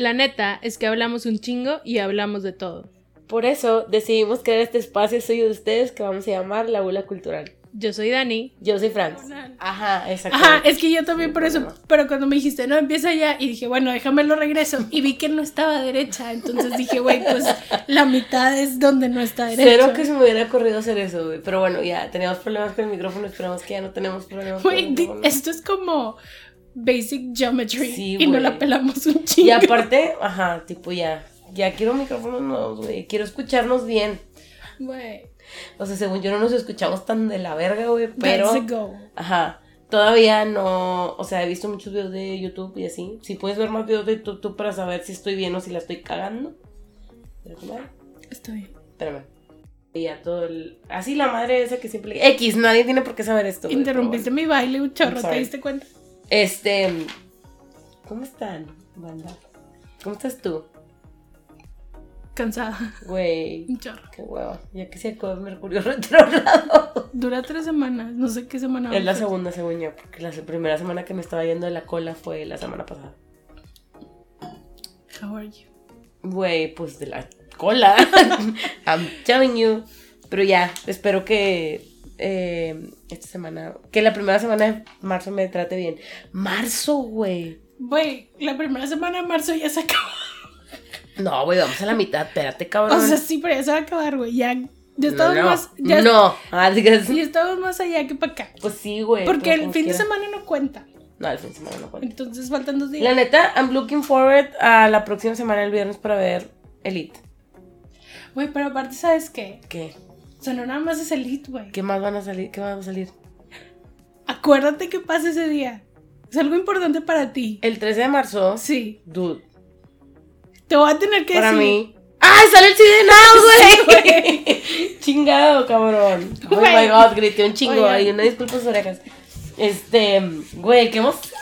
La neta es que hablamos un chingo y hablamos de todo. Por eso decidimos crear este espacio suyo de ustedes que vamos a llamar La Bula Cultural. Yo soy Dani. Yo soy Franz. Ajá, exacto. Ajá, es que yo también por eso. Pero cuando me dijiste, no, empieza ya. Y dije, bueno, déjame lo regreso. Y vi que no estaba derecha. Entonces dije, güey, pues la mitad es donde no está derecha. Cero que se me hubiera ocurrido hacer eso, güey. Pero bueno, ya teníamos problemas con el micrófono. Esperamos que ya no tenemos problemas con el Güey, micrófono. esto es como basic geometry. Sí, y no la pelamos un chingo. Y aparte, ajá, tipo ya. Ya quiero micrófonos nuevos, güey. Quiero escucharnos bien. Güey, O sea, según yo no nos escuchamos tan de la verga, güey. Pero. a go. Ajá. Todavía no, o sea, he visto muchos videos de YouTube y así. Si puedes ver más videos de YouTube para saber si estoy bien o si la estoy cagando. Está bien. Espérame. Y ya todo el... Así la madre esa que siempre... X, nadie tiene por qué saber esto. Interrumpiste mi baile un chorro, ¿te diste cuenta? Este... ¿Cómo están, banda? ¿Cómo estás tú? Cansada. Güey, Un chorro. qué huevo. Ya que se acabó el Mercurio retrogrado. Dura tres semanas. No sé qué semana. Es la segunda, según yo, porque la primera semana que me estaba yendo de la cola fue la semana pasada. How are you? Güey, pues de la cola. I'm telling you. Pero ya, espero que eh, esta semana, que la primera semana de marzo me trate bien. Marzo, güey. Güey, la primera semana de marzo ya se acabó. No, güey, vamos a la mitad, espérate, cabrón. O sea, sí, pero ya se va a acabar, güey. Ya, ya estamos no, más. Ya, no, Ah, ya estamos más allá que para acá. Pues sí, güey. Porque el fin de semana no cuenta. No, el fin de semana no cuenta. Entonces faltan dos días. La neta, I'm looking forward a la próxima semana, el viernes, para ver Elite. Güey, pero aparte, ¿sabes qué? ¿Qué? O sea, no nada más es Elite, güey. ¿Qué más van a salir? ¿Qué más va a salir? Acuérdate que pasa ese día. Es algo importante para ti. El 13 de marzo, Sí. dude, Te voy a tener que para decir. mí. ¡Ay, sale el CD güey! Chingado, cabrón. Oh my god, grité un chingo. Oigan. Ay, una disculpa sus orejas. Este, güey, qué emoción.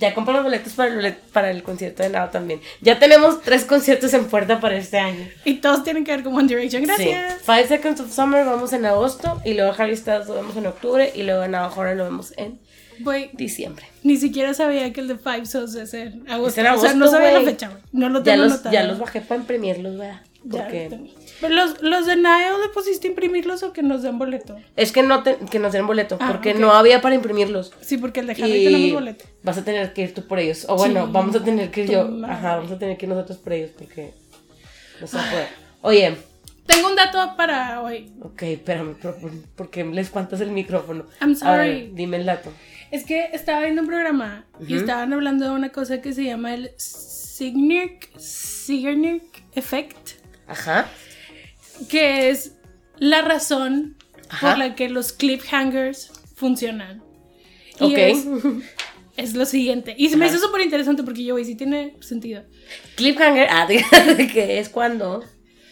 Ya compré los boletos para el, para el concierto de Now también. Ya tenemos tres conciertos en puerta para este año. Y todos tienen que ver con One Direction. Gracias. Sí. Five Seconds of Summer vamos en agosto. Y luego Harry Styles lo vemos en octubre. Y luego Now Horror lo vemos en diciembre. ni siquiera sabía que el de Five Souls es en agosto. Es en o sea, no agosto, sabía la güey. fecha. No lo Ya tengo los, anotado. ya los bajé para imprimirlos, ¿verdad? Ya Porque... Pero los, los de Nile le pusiste imprimirlos o que nos den boleto. Es que no te- que nos den boleto, Ah, porque no había para imprimirlos. Sí, porque el de Harry Y tenemos boleto. vas a tener que ir tú por ellos. O bueno, Sí, vamos a tener que ir yo. madre. Ajá, vamos a tener que ir nosotros por ellos porque no se puede. Oye, Tengo un dato para hoy. ok, espérame, ¿por, qué le espantas el micrófono? I'm A ver, sorry. dime el dato. Es que estaba viendo un programa y estaban hablando de una cosa que se llama el Signic, Signic Effect, Ajá. Que es la razón Ajá. por la que los cliffhangers funcionan. Y Ok. es, es lo siguiente. Y se me hizo súper interesante porque yo, güey, sí tiene sentido. Cliffhanger, ah, que es cuando.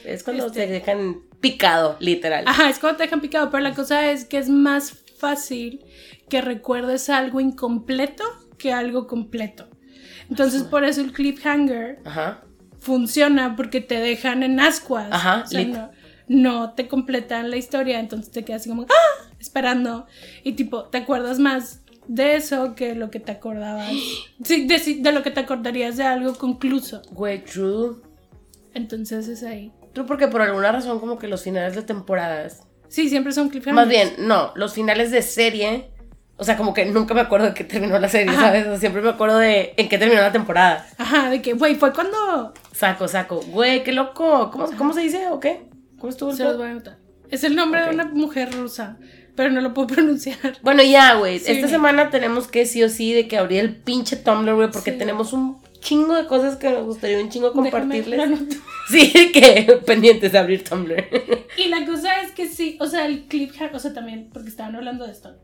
Es cuando Este. te dejan picado, literal. Ajá, es cuando te dejan picado, pero la cosa es que es más fácil que recuerdes algo incompleto que algo completo. Entonces, por eso el cliffhanger Ajá. funciona porque te dejan en ascuas. Ajá, O sea, lit. no, no te completan la historia, entonces te quedas así como, ¡ah! Esperando. Y tipo, te acuerdas más de eso que lo que te acordabas. Sí, de, de lo que te acordarías de algo concluso. Güey, true. Entonces es ahí. True porque por alguna razón como que los finales de temporadas Sí, siempre son cliffhangers. Más bien, no, los finales de serie. O sea, como que nunca me acuerdo de qué terminó la serie, Ajá. ¿sabes? O sea, siempre me acuerdo de en qué terminó la temporada. Ajá, de que, güey, fue cuando. Saco, saco. Güey, qué loco. ¿Cómo, cómo se dice o qué? ¿Cómo estuvo el Se los voy a anotar. Es el nombre de una mujer rusa, pero no lo puedo pronunciar. Bueno, ya, güey. Sí, Esta semana tenemos que sí o sí de que abrir el pinche Tumblr, güey, porque Sí. tenemos un chingo de cosas que nos gustaría un chingo compartirles. Sí, que pendientes de abrir Tumblr. Y la cosa es que sí, o sea, el cliffhanger, o sea, también, porque estaban hablando de esto.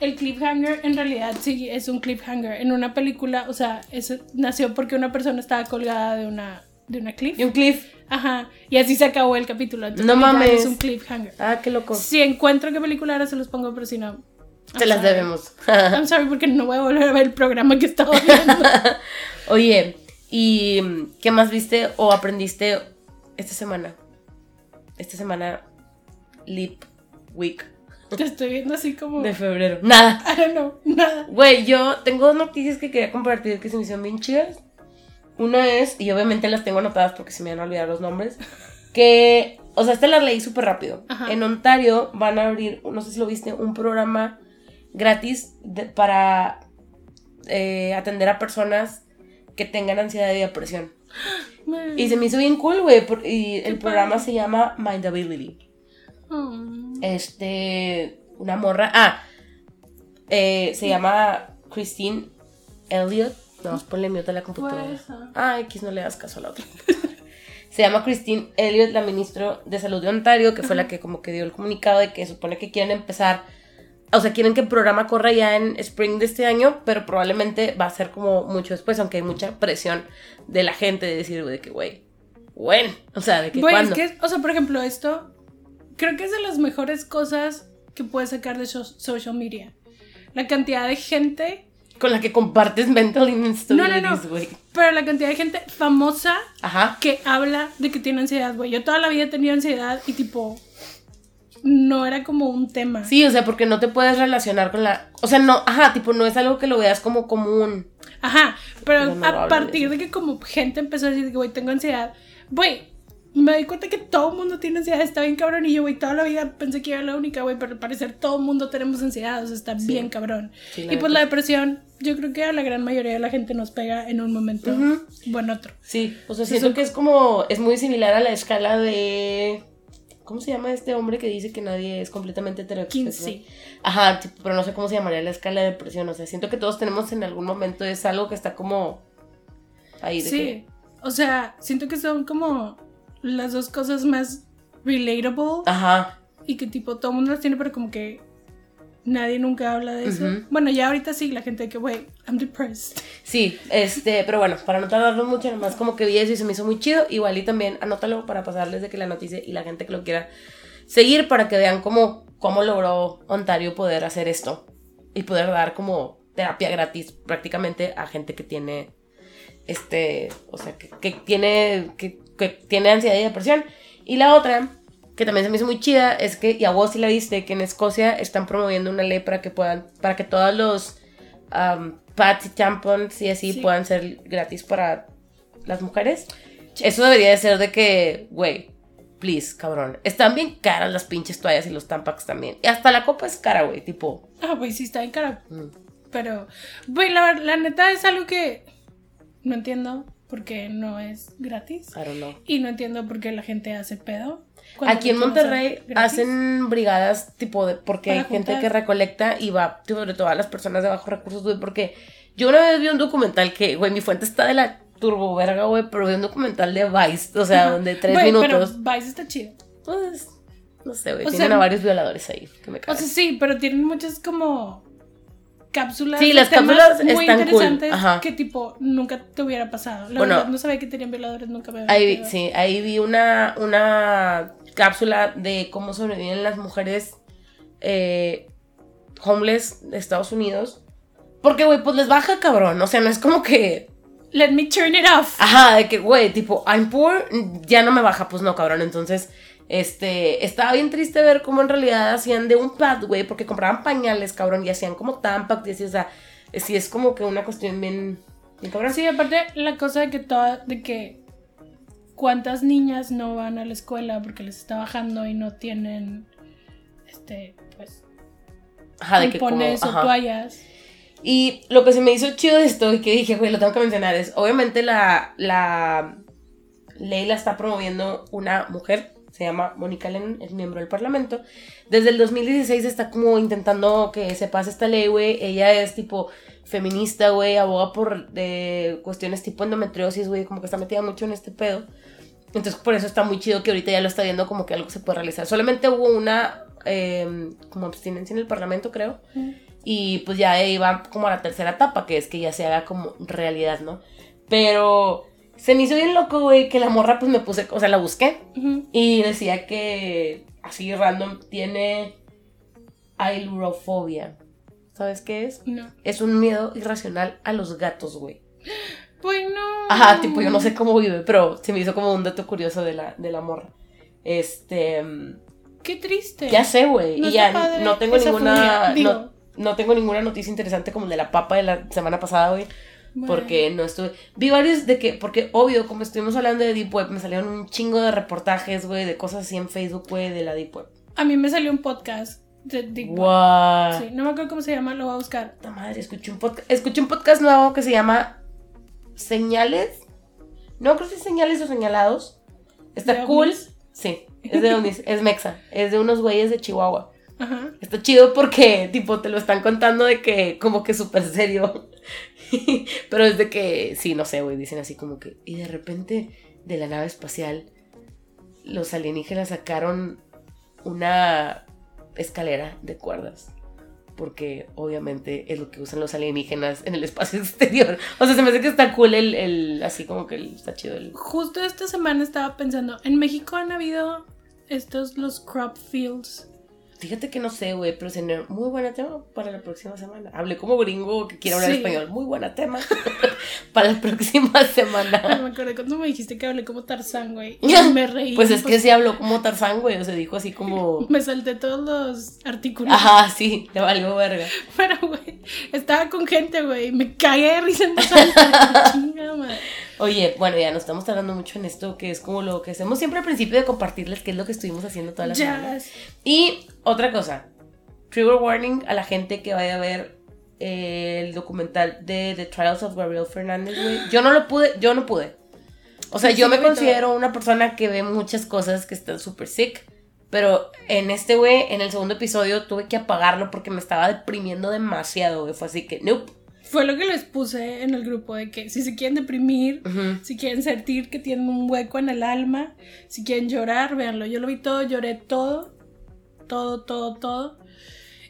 El cliffhanger en realidad sí es un cliffhanger. En una película, o sea, eso nació porque una persona estaba colgada de una, de una cliff. y un cliff. Ajá. Y así se acabó el capítulo. Entonces, No mames. Es un cliffhanger. Ah, qué loco. Si encuentro qué película era, se los pongo, pero si no. Se I'm las sorry. debemos. I'm sorry porque no voy a volver a ver el programa que estaba viendo. Oye, ¿y qué más viste o aprendiste esta semana? Esta semana, Lip Week Te estoy viendo así como. de febrero. Nada. I don't know, nada. Güey, yo tengo dos noticias que quería compartir que se me hicieron bien chidas. Una es, y obviamente las tengo anotadas porque se me van a olvidar los nombres, que, o sea, esta la leí súper rápido. Ajá. En Ontario van a abrir, no sé si lo viste, un programa gratis de- para eh, atender a personas que tengan ansiedad y depresión. Man. Y se me hizo bien cool, güey, y el Qué programa padre. se llama Mindability. Oh. Este, una morra, ah, eh, se llama Christine Elliott. No, ponle mute a la computadora. Ah. X, no le das caso a la otra. Se llama Christine Elliott, la ministra de Salud de Ontario, que fue la que como que dio el comunicado de que supone que quieren empezar, o sea, quieren que el programa corra ya en spring de este año, pero probablemente va a ser como mucho después, aunque hay mucha presión de la gente de decir, güey, de que, güey, bueno, o sea, de que Güey, es que, o sea, por ejemplo, esto creo que es de las mejores cosas que puedes sacar de so- social media. La cantidad de gente, Con la que compartes mental no, no, no, güey. pero la cantidad de gente famosa Ajá. que habla de que tiene ansiedad, güey. Yo toda la vida he tenido ansiedad y tipo, no era como un tema. Sí, o sea, porque no te puedes relacionar con la... O sea, no, ajá, tipo, no es algo que lo veas como común. Ajá, pero no a de partir eso. de que como gente empezó a decir que, güey, tengo ansiedad, güey, me di cuenta que todo el mundo tiene ansiedad, está bien cabrón, y yo, güey, toda la vida pensé que era la única, güey, pero al parecer todo el mundo tenemos ansiedad, o sea, está bien cabrón. Sí, y pues la depresión, yo creo que a la gran mayoría de la gente nos pega en un momento Ujú. o en otro. Sí, o sea, Sí, siento que es como... Es muy similar a la escala de... ¿Cómo se llama este hombre que dice que nadie es completamente heterosexual? Kinsey. Ajá, tipo, pero no sé cómo se llamaría la escala de depresión. O sea, siento que todos tenemos en algún momento, es algo que está como... Ahí de Sí, que... o sea, siento que son como las dos cosas más relatable Ajá, y que tipo todo el mundo las tiene, pero como que nadie nunca habla de eso. Bueno, ya ahorita sí, la gente que, güey, I'm depressed. sí, este, pero bueno, para no tardarlo mucho, nomás como que vi eso y se me hizo muy chido. Igual y también anótalo para pasarles de que la noticia y la gente que lo quiera seguir para que vean cómo, cómo logró Ontario poder hacer esto y poder dar como terapia gratis prácticamente a gente que tiene este, o sea, que, que tiene que, que tiene ansiedad y depresión. Y la otra que también se me hizo muy chida es que y a vos sí la viste que en Escocia están promoviendo una ley para que puedan para que todos los um, pads y tampons y así Sí. puedan ser gratis para las mujeres. Eso debería de ser de que, güey, please, cabrón. Están bien caras las pinches toallas y los tampax también. Y hasta la copa es cara, güey, tipo. Ah, güey, sí está en cara. mm. Pero, güey, la, la neta es algo que no entiendo porque no es gratis. I don't know. Y no entiendo por qué la gente hace pedo. Aquí en Monterrey hacen brigadas tipo de porque Para hay gente juntar. que recolecta y va sobre todo a las personas de bajos recursos, güey, porque yo una vez vi un documental que, güey, mi fuente está de la turbo verga, güey, pero vi un documental de Vice, o sea, donde tres minutos, Pero Vice está chido. pues, no sé, güey, tienen sea, a varios violadores ahí, que me O sea, sí, pero tienen muchas como cápsulas. Sí, las cápsulas muy están cool, interesantes ajá. que tipo nunca te hubiera pasado. La Bueno, verdad, no sabía que tenían violadores, nunca me había Ahí vi, sí, ahí vi una, una cápsula de cómo sobreviven las mujeres eh, homeless de Estados Unidos. Porque, güey, pues les baja cabrón. O sea, no es como que. Let me turn it off. Ajá, de que, güey, tipo, I'm poor, ya no me baja. Pues no, cabrón. Entonces, este. Estaba bien triste ver cómo en realidad hacían de un pad, güey, porque compraban pañales, cabrón, y hacían como tampax y así, o sea, sí es como que una cuestión bien. bien cabrón. Sí, aparte la cosa de que toda, de que cuántas niñas no van a la escuela porque les está bajando y no tienen este pues Ajá, de que como. o ajá. toallas. Y lo que se me hizo chido de esto y que dije, güey, lo tengo que mencionar es, obviamente la, la ley la está promoviendo una mujer, se llama Mónica Lennon, es miembro del Parlamento. Desde el 2016 está como intentando que se pase esta ley, güey. Ella es tipo feminista, güey, aboga por de cuestiones tipo endometriosis, güey, como que está metida mucho en este pedo. Entonces por eso está muy chido que ahorita ya lo está viendo como que algo se puede realizar. Solamente hubo una eh, como abstinencia en el Parlamento, creo. Y pues ya iba como a la tercera etapa, que es que ya se haga como realidad, ¿no? Pero se me hizo bien loco, güey, que la morra pues me puse, o sea, la busqué y decía que así random tiene ailurofobia. ¿Sabes qué es? No. Es un miedo irracional a los gatos, güey. Pues no. Ajá, tipo, yo no sé cómo vive, pero se me hizo como un dato curioso de la, de la morra. Este. mm, Qué triste. Ya sé, güey. No y ya padre no tengo esa ninguna. No, no tengo ninguna noticia interesante como de la papa de la semana pasada, güey. Porque no estuve. Vi varios de que, porque obvio, como estuvimos hablando de Deep Web, me salieron un chingo de reportajes, güey, de cosas así en Facebook, güey, de la Deep Web. A mí me salió un podcast de Deep Web. Wow. Sí, no me acuerdo cómo se llama, lo voy a buscar. Puta madre, escuché un podcast, escuché un podcast nuevo que se llama Señales. No creo si es Señales o Señalados. Está ¿De cool. ovnis? Sí, es de ovnis, es mexa, es de unos güeyes de Chihuahua. Ajá. Está chido porque, tipo, te lo están contando de que, como que súper serio. Pero es de que, sí, no sé, güey, dicen así como que, y de repente, de la nave espacial, los alienígenas sacaron una escalera de cuerdas. Porque obviamente es lo que usan los alienígenas en el espacio exterior. O sea, se me hace que está cool el, el así como que está chido el... Justo esta semana estaba pensando, en México han habido estos, los crop fields. Fíjate que no sé, güey, pero sería muy buena tema para la próxima semana. Hablé como gringo que quiere hablar Sí. español. Muy buena tema para la próxima semana. me acuerdo cuando me dijiste que hablé como Tarzán, güey. Y me reí. Pues es que sí habló como Tarzán, güey. O sea, dijo así como. Me salté todos los artículos. Ajá, sí, le valió verga. Pero, güey, estaba con gente, güey. Me cagué de risa en voz alta. Chinga madre. Oye, bueno, ya nos estamos tardando mucho en esto, que es como lo que hacemos siempre al principio de compartirles qué es lo que estuvimos haciendo toda la semana. Ya. Y otra cosa, trigger warning a la gente que vaya a ver el documental de The Trials of Gabriel Fernández, güey. Yo no lo pude, yo no pude. O sea, Sí, yo sí, me considero una persona que ve muchas cosas que están súper sick. Pero en este, güey, en el segundo episodio tuve que apagarlo porque me estaba deprimiendo demasiado, güey. Fue así que, nope. Fue lo que les puse en el grupo de que si se quieren deprimir, Ujú. si quieren sentir que tienen un hueco en el alma, si quieren llorar, véanlo. Yo lo vi todo, lloré todo, todo, todo, todo.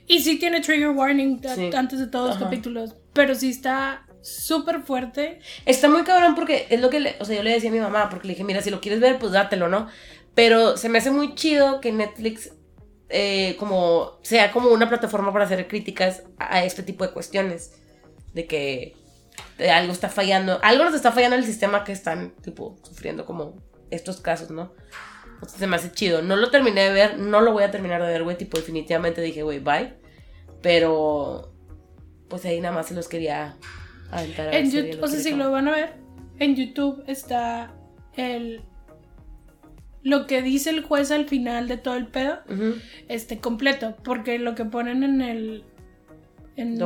Y sí tiene trigger warning Sí. antes de todos los capítulos, pero sí está súper fuerte. Está muy cabrón porque es lo que, le- o sea, yo le decía a mi mamá, porque le dije, mira, si lo quieres ver, pues dátelo, ¿no? Pero se me hace muy chido que Netflix eh, como sea como una plataforma para hacer críticas a este tipo de cuestiones. De que algo está fallando, algo nos está fallando en el sistema que están, tipo, sufriendo como estos casos, ¿no? Entonces se me hace chido. No lo terminé de ver, no lo voy a terminar de ver, güey, tipo, definitivamente dije, güey, bye. Pero, pues ahí nada más se los quería aventar. a En YouTube, o sea, si lo van a ver, en YouTube está el lo que dice el juez al final de todo el pedo, este completo, porque lo que ponen en el en,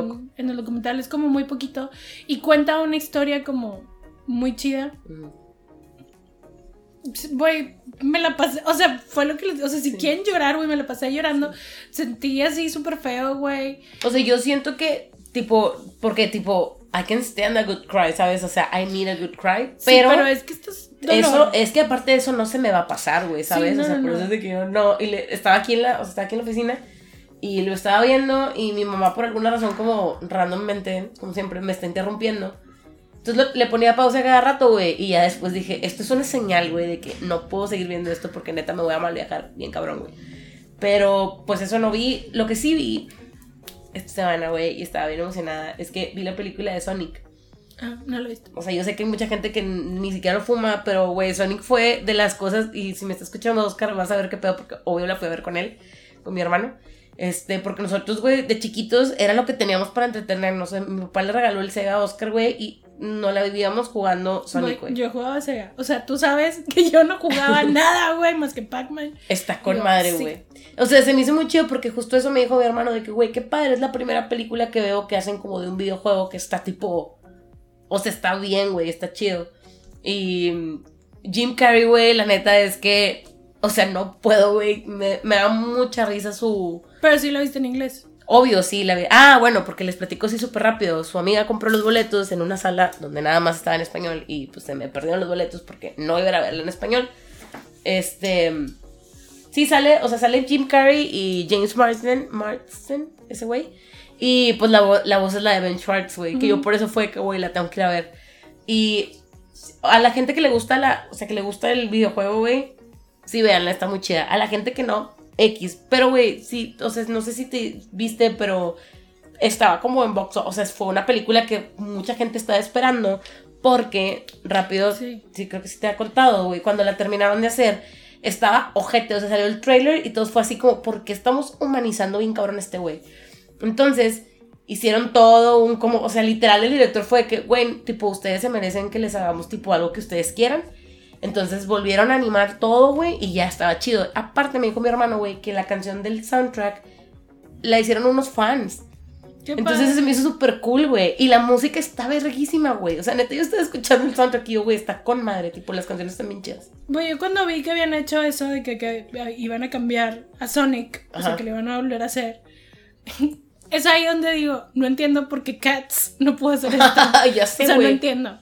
el documental es como muy poquito y cuenta una historia como muy chida. Güey, me la pasé, o sea, fue lo que les, o sea, si Sí. quieren llorar, güey, me la pasé llorando. Sentí así súper feo, güey. O sea, yo siento que, tipo, porque, tipo, I can stand a good cry, ¿sabes? O sea, I need a good cry. Sí, Pero, es que estás eso, es que aparte de eso no se me va a pasar, güey, ¿sabes? no, o sea, no, por no. eso es de que yo no. Y le- estaba aquí en la, o sea, estaba aquí en la oficina y lo estaba viendo y mi mamá, por alguna razón, como randommente, como siempre, me está interrumpiendo. Entonces lo- le ponía pausa cada rato, güey, y ya después dije, esto es una señal, güey, de que no puedo seguir viendo esto porque neta me voy a mal viajar, bien cabrón, güey. Pero, pues eso no vi. Lo que sí vi esta semana, güey, y estaba bien emocionada, es que vi la película de Sonic. Ah, no lo he visto. O sea, yo sé que hay mucha gente que ni siquiera lo fuma, pero, güey, Sonic fue de las cosas, y si me está escuchando Oscar, vas a ver qué pedo, porque obvio la fui a ver con él, con mi hermano. Este, porque nosotros, güey, de chiquitos era lo que teníamos para entretenernos. Mi papá le regaló el Sega a Oscar, güey, y nos la vivíamos jugando Sonic, Güey. Yo jugaba Sega. O sea, tú sabes que yo no jugaba nada, güey, más que Pac-Man. Está con Yo, madre, sí. güey. O sea, se me hizo muy chido porque justo eso me dijo mi hermano de que, güey, qué padre, es la primera película que veo que hacen como de un videojuego que está tipo... O sea, está bien, güey, está chido. Y Jim Carrey, güey, la neta es que... O sea, no puedo, güey. Me, me da mucha risa su... Pero sí lo viste en inglés. Obvio, sí, la vi. Ah, bueno, porque les platico así súper rápido. Su amiga compró los boletos en una sala donde nada más estaba en español y pues se me perdieron los boletos porque no iba a verla en español. Este. Sí, sale, o sea, sale Jim Carrey y James Marsden, Marsden, ese güey. Y pues la, vo- la voz es la de Ben Schwartz, güey, que yo por eso fue que, güey, la tengo que ir a ver. Y a la gente que le gusta la, o sea, que le gusta el videojuego, güey, sí, véanla, está muy chida. A la gente que no, X. Pero, güey, sí, o sea, no sé si te viste, pero estaba como en box, o sea, fue una película que mucha gente estaba esperando porque rápido, Sí. sí, creo que sí te ha contado, güey, cuando la terminaron de hacer, estaba ojete, o sea, salió el trailer y todo fue así como, ¿por qué estamos humanizando bien cabrón a este güey? Entonces, hicieron todo un como, o sea, literal el director fue que, güey, tipo, ustedes se merecen que les hagamos tipo algo que ustedes quieran. Entonces volvieron a animar todo, güey, y ya estaba chido. Aparte me dijo mi hermano, güey, que la canción del soundtrack la hicieron unos fans. Qué Entonces padre. se me hizo súper cool, güey. Y la música está verguísima, güey. O sea, neta, yo estaba escuchando el soundtrack y yo, güey, está con madre. Tipo, las canciones están bien chidas. Güey, yo cuando vi que habían hecho eso de que, que iban a cambiar a Sonic, o sea, que le iban a volver a hacer, es ahí donde digo, no entiendo por qué Cats no pudo hacer esto. ya o sé, sea, no entiendo.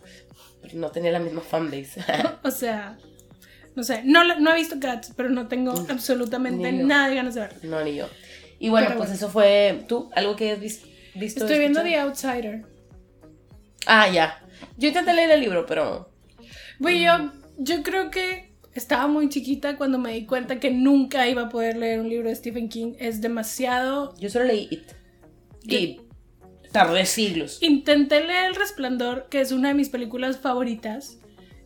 Pero no tenía la misma fanbase. O sea, no sé, no, no he visto Cats, pero no tengo absolutamente Ni yo. nada de ganas de verlo. no, ni yo. Y bueno, Pero pues bueno. eso fue. ¿Tú? ¿Algo que has vis- visto? Estoy viendo? The Outsider. Ah, ya. Yo intenté leer el libro, pero. Güey, yo, yo creo que estaba muy chiquita cuando me di cuenta que nunca iba a poder leer un libro de Stephen King. Es demasiado Yo solo leí It. Y tardé siglos. Intenté leer El Resplandor, que es una de mis películas favoritas.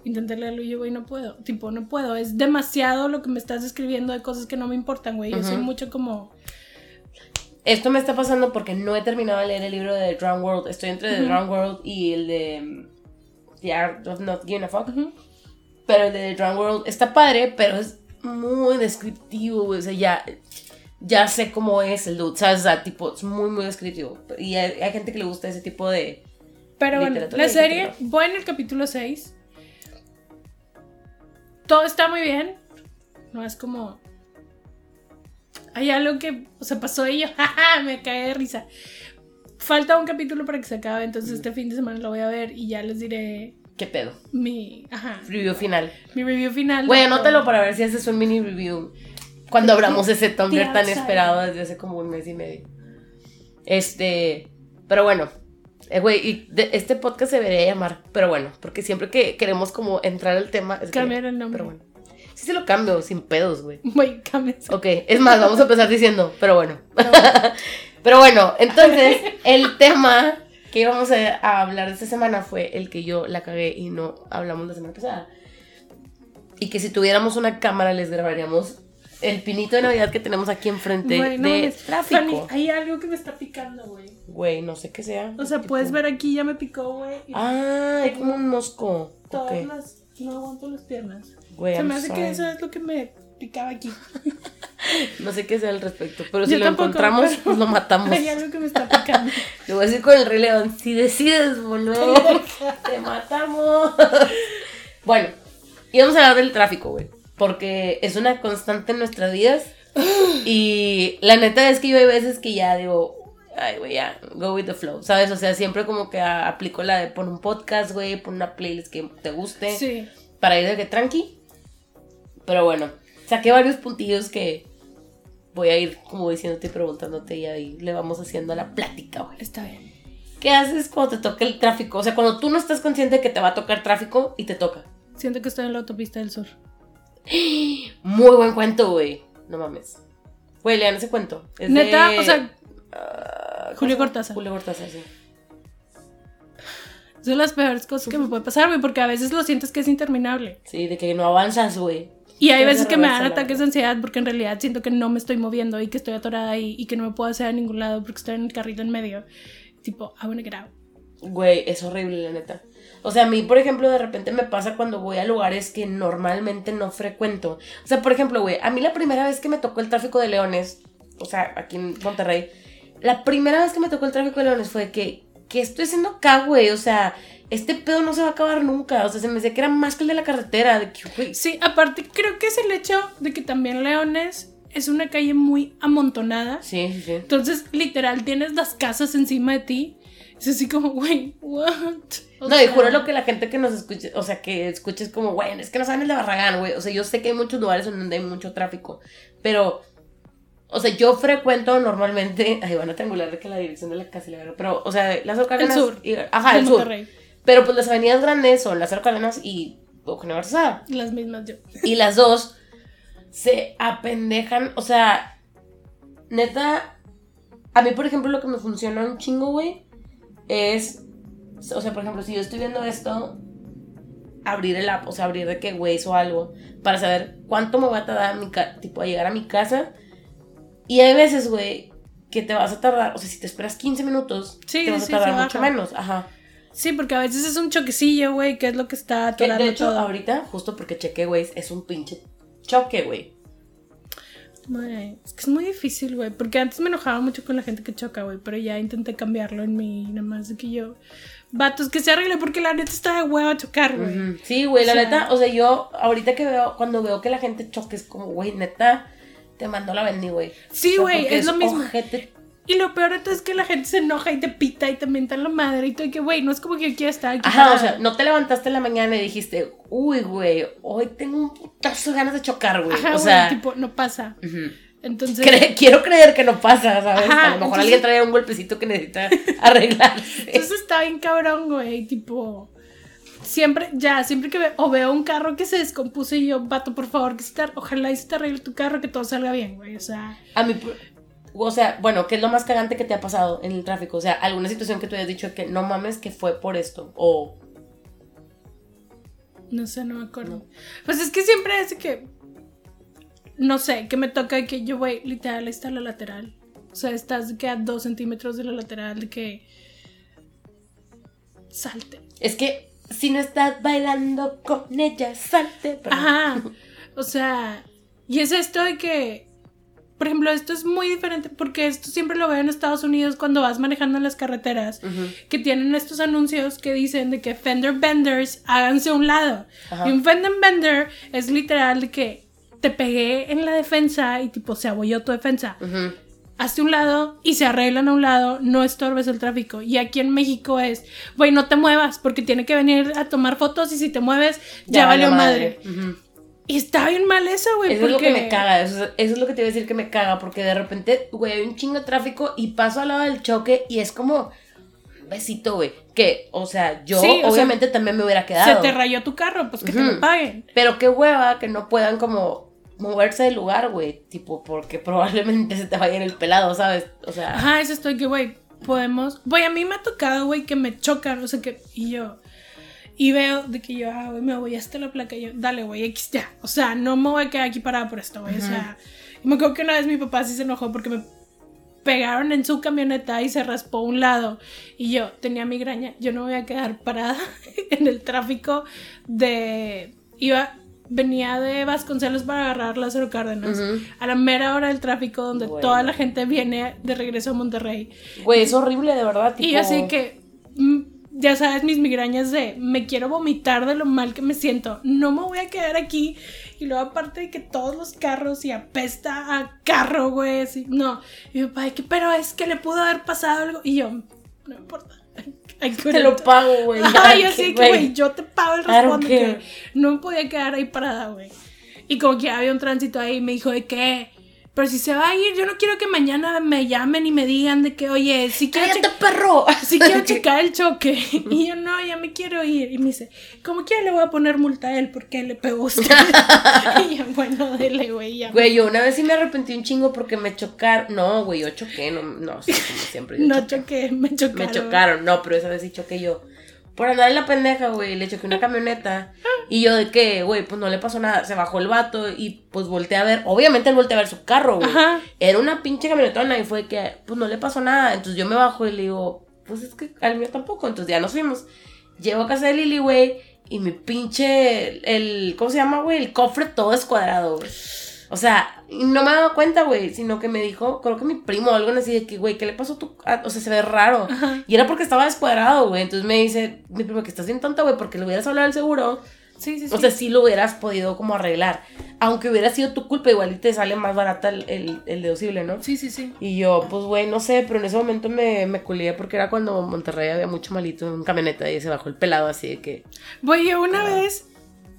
Intenté leerlo y yo, güey, no puedo. Tipo, no puedo. Es demasiado lo que me estás describiendo de cosas que no me importan, güey. Yo soy mucho como. Esto me está pasando porque no he terminado de leer el libro de The Drowned World. Estoy entre The. Drowned World y el de mm, The Art of Not Giving a Fuck. Pero el de The Drowned World está padre, pero es muy descriptivo, güey. O sea, ya, ya sé cómo es el dude, ¿sabes? O sea, tipo, es muy, muy descriptivo. Y hay, hay gente que le gusta ese tipo de... Pero bueno, la serie, en el capítulo 6. Todo está muy bien. No es como. Hay algo que se pasó y yo, jaja, me cae de risa. Falta un capítulo para que se acabe, entonces este fin de semana lo voy a ver y ya les diré ¿Qué pedo? mi, ajá, Review final. mi review final. Güey, anótalo para ver si haces un mini review. Cuando abramos ese Tumblr tan esperado desde hace como un mes y medio. Este. Pero bueno. eh, Güey, y de- este podcast se debería llamar. Pero bueno, porque siempre que queremos como entrar al tema. Es que- Cambiar el nombre. Pero bueno. Sí se lo cambio, sin pedos, güey. Güey. Ok, es más, vamos a empezar diciendo, pero bueno. pero bueno, entonces, el tema que íbamos a, a hablar esta semana fue el que yo la cagué y no hablamos la semana pasada. Y que si tuviéramos una cámara les grabaríamos el pinito de Navidad que tenemos aquí enfrente Güey, no de tráfico. Fanny, hay algo que me está picando, güey. Güey, no sé qué sea. O sea, ¿Qué puedes ver aquí, ya me picó, güey. y Ah, hay como un mosco. todas las. No aguanto las piernas. Güey, Se I'm me hace sorry. que eso es lo que me picaba aquí. No sé qué sea al respecto, pero si Yo lo tampoco, encontramos, pero pues lo matamos. Hay algo que me está picando. Te voy a decir con el Rey León, si decides volver, te matamos. bueno, íbamos a hablar del tráfico, güey. Porque es una constante en nuestras vidas. Y la neta es que yo hay veces que ya digo, ay, güey, ya, go with the flow, ¿sabes? O sea, siempre como que aplico la de pon un podcast, güey, pon una playlist que te guste. Sí. Para ir de que tranqui. Pero bueno, saqué varios puntillos que voy a ir como diciéndote y preguntándote y ahí le vamos haciendo la plática, güey. Está bien. ¿Qué haces cuando te toca el tráfico? O sea, cuando tú no estás consciente de que te va a tocar tráfico y te toca. Siento que estoy en la autopista del sur. Muy buen cuento, güey. No mames. Güey, lean ese cuento. Es Neta, de- o sea, Ah, ¿cómo Julio? Cortázar. Julio Cortázar, sí. son las peores cosas que me puede pasar, güey, porque a veces lo sientes que es interminable. Sí, de que no avanzas, güey. Y hay veces que me dan ataques de ansiedad porque en realidad siento que no me estoy moviendo y que estoy atorada ahí y que no me puedo hacer a ningún lado porque estoy en el carril en medio. Tipo, I wanna get out. Güey, es horrible, la neta. O sea, a mí, por ejemplo, de repente me pasa cuando voy a lugares que normalmente no frecuento. O sea, por ejemplo, güey, a mí la primera vez que me tocó el tráfico de leones, o sea, aquí en Monterrey, la primera vez que me tocó el tráfico de leones fue que, ¿qué estoy haciendo acá, güey? O sea, este pedo no se va a acabar nunca. O sea, se me decía que era más que el de la carretera. De que, güey, Sí, aparte creo que es el hecho de que también Leones es una calle muy amontonada. Sí, sí, sí. Entonces, literal, tienes las casas encima de ti. Es así como, güey, what? O no, y juro lo que la gente que nos escuche, o sea, que escuche es como, güey, es que no saben el de Barragán, güey. O sea, yo sé que hay muchos lugares en donde hay mucho tráfico, pero, o sea, yo frecuento normalmente, ay, van a triangular de que la dirección de la casa, pero, o sea, las Cárdenas. sur. y- ajá, el sur. Pero pues las avenidas grandes son las Cárdenas y Eugenio Garzazada. Las mismas yo. Y las dos se apendejan, o sea, neta, a mí, por ejemplo, lo que me funciona un chingo, güey, es, o sea, por ejemplo, si yo estoy viendo esto, abrir el app, o sea, abrir de qué Waze o algo, para saber cuánto me va a tardar a mi tipo, a llegar a mi casa. Y hay veces, güey, que te vas a tardar, o sea, si te esperas 15 minutos, Sí, te vas sí, a tardar mucho menos, ajá. Sí, porque a veces es un choquecillo, güey, que es lo que está Que, atorando de hecho, todo. ahorita, justo porque chequé, güey, es un pinche choque, güey. Güey, es que es muy difícil, güey, porque antes me enojaba mucho con la gente que choca, güey, pero ya intenté cambiarlo en mí, nada más de que yo... Vatos, que se arregle porque la neta está de hueva chocar, güey. Sí, güey, la sea- neta, o sea, yo ahorita que veo, cuando veo que la gente choque, es como, güey, neta, te mando la bendi, güey. Sí, O sea, güey, porque es lo mismo. ojete. Y lo peor de todo es que la gente se enoja y te pita y te mienta la madre y todo, y que, güey, no es como que yo quiera estar aquí. Ajá, o sea, no te levantaste en la mañana y dijiste, uy, güey, hoy tengo un putazo de ganas de chocar, güey. O sea, tipo, no pasa. Entonces, Cre- quiero creer que no pasa, ¿sabes? Ajá, a lo mejor entonces- alguien trae un golpecito que necesita arreglarse. entonces está bien cabrón, güey, tipo... Siempre, ya, siempre que veo, o veo un carro que se descompuso y yo, vato, por favor, que se te, ojalá y se te arregle tu carro, que todo salga bien, güey, o sea... A mí, o sea, bueno, ¿qué es lo más cagante que te ha pasado en el tráfico? O sea, alguna situación que tú hayas dicho que no mames que fue por esto. O, No sé, no me acuerdo. Pues es que siempre es que. No sé, que me toca que yo voy, literal, está la lateral. O sea, estás que a dos centímetros de la lateral, de que. Salte. es que si no estás bailando con ella, salte. Perdón. Ajá. O sea, y es esto de que. Por ejemplo, esto es muy diferente porque esto siempre lo veo en Estados Unidos cuando vas manejando en las carreteras, Ujú. que tienen estos anuncios que dicen de que fender benders háganse a un lado. Y un fender bender es literal de que te pegué en la defensa y tipo se abolló tu defensa. Ujú. Hazte a un lado y se arreglan a un lado, no estorbes el tráfico. Y aquí en México es, güey, no te muevas porque tiene que venir a tomar fotos y si te mueves ya, valió madre. Ujú. Y está bien mal eso, güey. Eso es lo que me caga, eso, es- eso es lo que te iba a decir que me caga, porque de repente, güey, hay un chingo de tráfico y paso al lado del choque y es como besito, güey. Que, o sea, yo Sí, o sea, obviamente también me hubiera Se quedado. te rayó tu carro, pues que te lo paguen. Pero qué hueva que no puedan como moverse del lugar, güey. Tipo, porque probablemente se te vaya en el pelado, ¿sabes? O sea, Ajá, eso estoy que, güey, podemos. Güey, a mí me ha tocado, güey, que me chocan, o sea que. Y yo. Y veo de que yo, ah, güey, me voy hasta la placa. Y yo, dale, güey, X ya. O sea, no me voy a quedar aquí parada por esto, güey. O sea, y me acuerdo que una vez mi papá sí se enojó porque me pegaron en su camioneta y se raspó un lado. Y yo tenía migraña. Yo no me voy a quedar parada en el tráfico de. Iba. Venía de Vasconcelos para agarrar Lázaro Cárdenas. Ujú. A la mera hora del tráfico donde Bueno. toda la gente viene de regreso a Monterrey. güey, es horrible, de verdad. Tipo, Y así que, mm, ya sabes, mis migrañas de me quiero vomitar de lo mal que me siento. No me voy a quedar aquí. Y luego, aparte de que todos los carros y apesta a carro, güey. así, no. Y mi papá, "Ay, que, pero es que le pudo haber pasado algo. Y yo, no importa. Te lo couldn't". pago, güey. Ay, así que, güey, yo te pago el responde que- no me podía quedar ahí parada, güey. Y como que había un tránsito ahí, me dijo de que, pero si se va a ir, yo no quiero que mañana me llamen y me digan de que, oye, si quiero, ¡Cállate, perro! si quiero checar el choque. Y yo, no, ya me quiero ir. Y me dice, como quiera le voy a poner multa a él porque él le pegó usted. y yo, bueno, dele, güey, ya. Güey, yo una vez sí me arrepentí un chingo porque me chocaron. No, güey, yo choqué, no, no, sí, como siempre. yo no choqué. choqué, me chocaron. Me chocaron, no, pero esa vez sí choqué yo. Por andar en la pendeja, güey, le choqué una camioneta. Y yo de que, güey, pues no le pasó nada. Se bajó el vato y pues volteé a ver. Obviamente él volteó a ver su carro, güey. Era una pinche camionetona y fue que, pues no le pasó nada. Entonces yo me bajo y le digo, pues es que al mío tampoco. Entonces ya nos fuimos. Llego a casa de Lili, güey, y mi pinche, el, ¿cómo se llama, güey? El cofre todo escuadrado, güey. O sea, no me daba cuenta, güey, sino que me dijo, creo que mi primo o algo así de que, güey, ¿qué le pasó a tu...? a- O sea, se ve raro. Ajá. Y era porque estaba descuadrado, güey. Entonces me dice, mi primo, que estás bien tonta, güey, porque le hubieras hablado al seguro. Sí, sí, sí. O sea, sí lo hubieras podido como arreglar. Aunque hubiera sido tu culpa, igual y te sale más barata el, el, el deducible, ¿no? sí, sí, sí. Y yo, pues, güey, no sé, pero en ese momento me, me culié porque era cuando Monterrey había mucho malito en camioneta y se bajó el pelado así de que... Yo una vez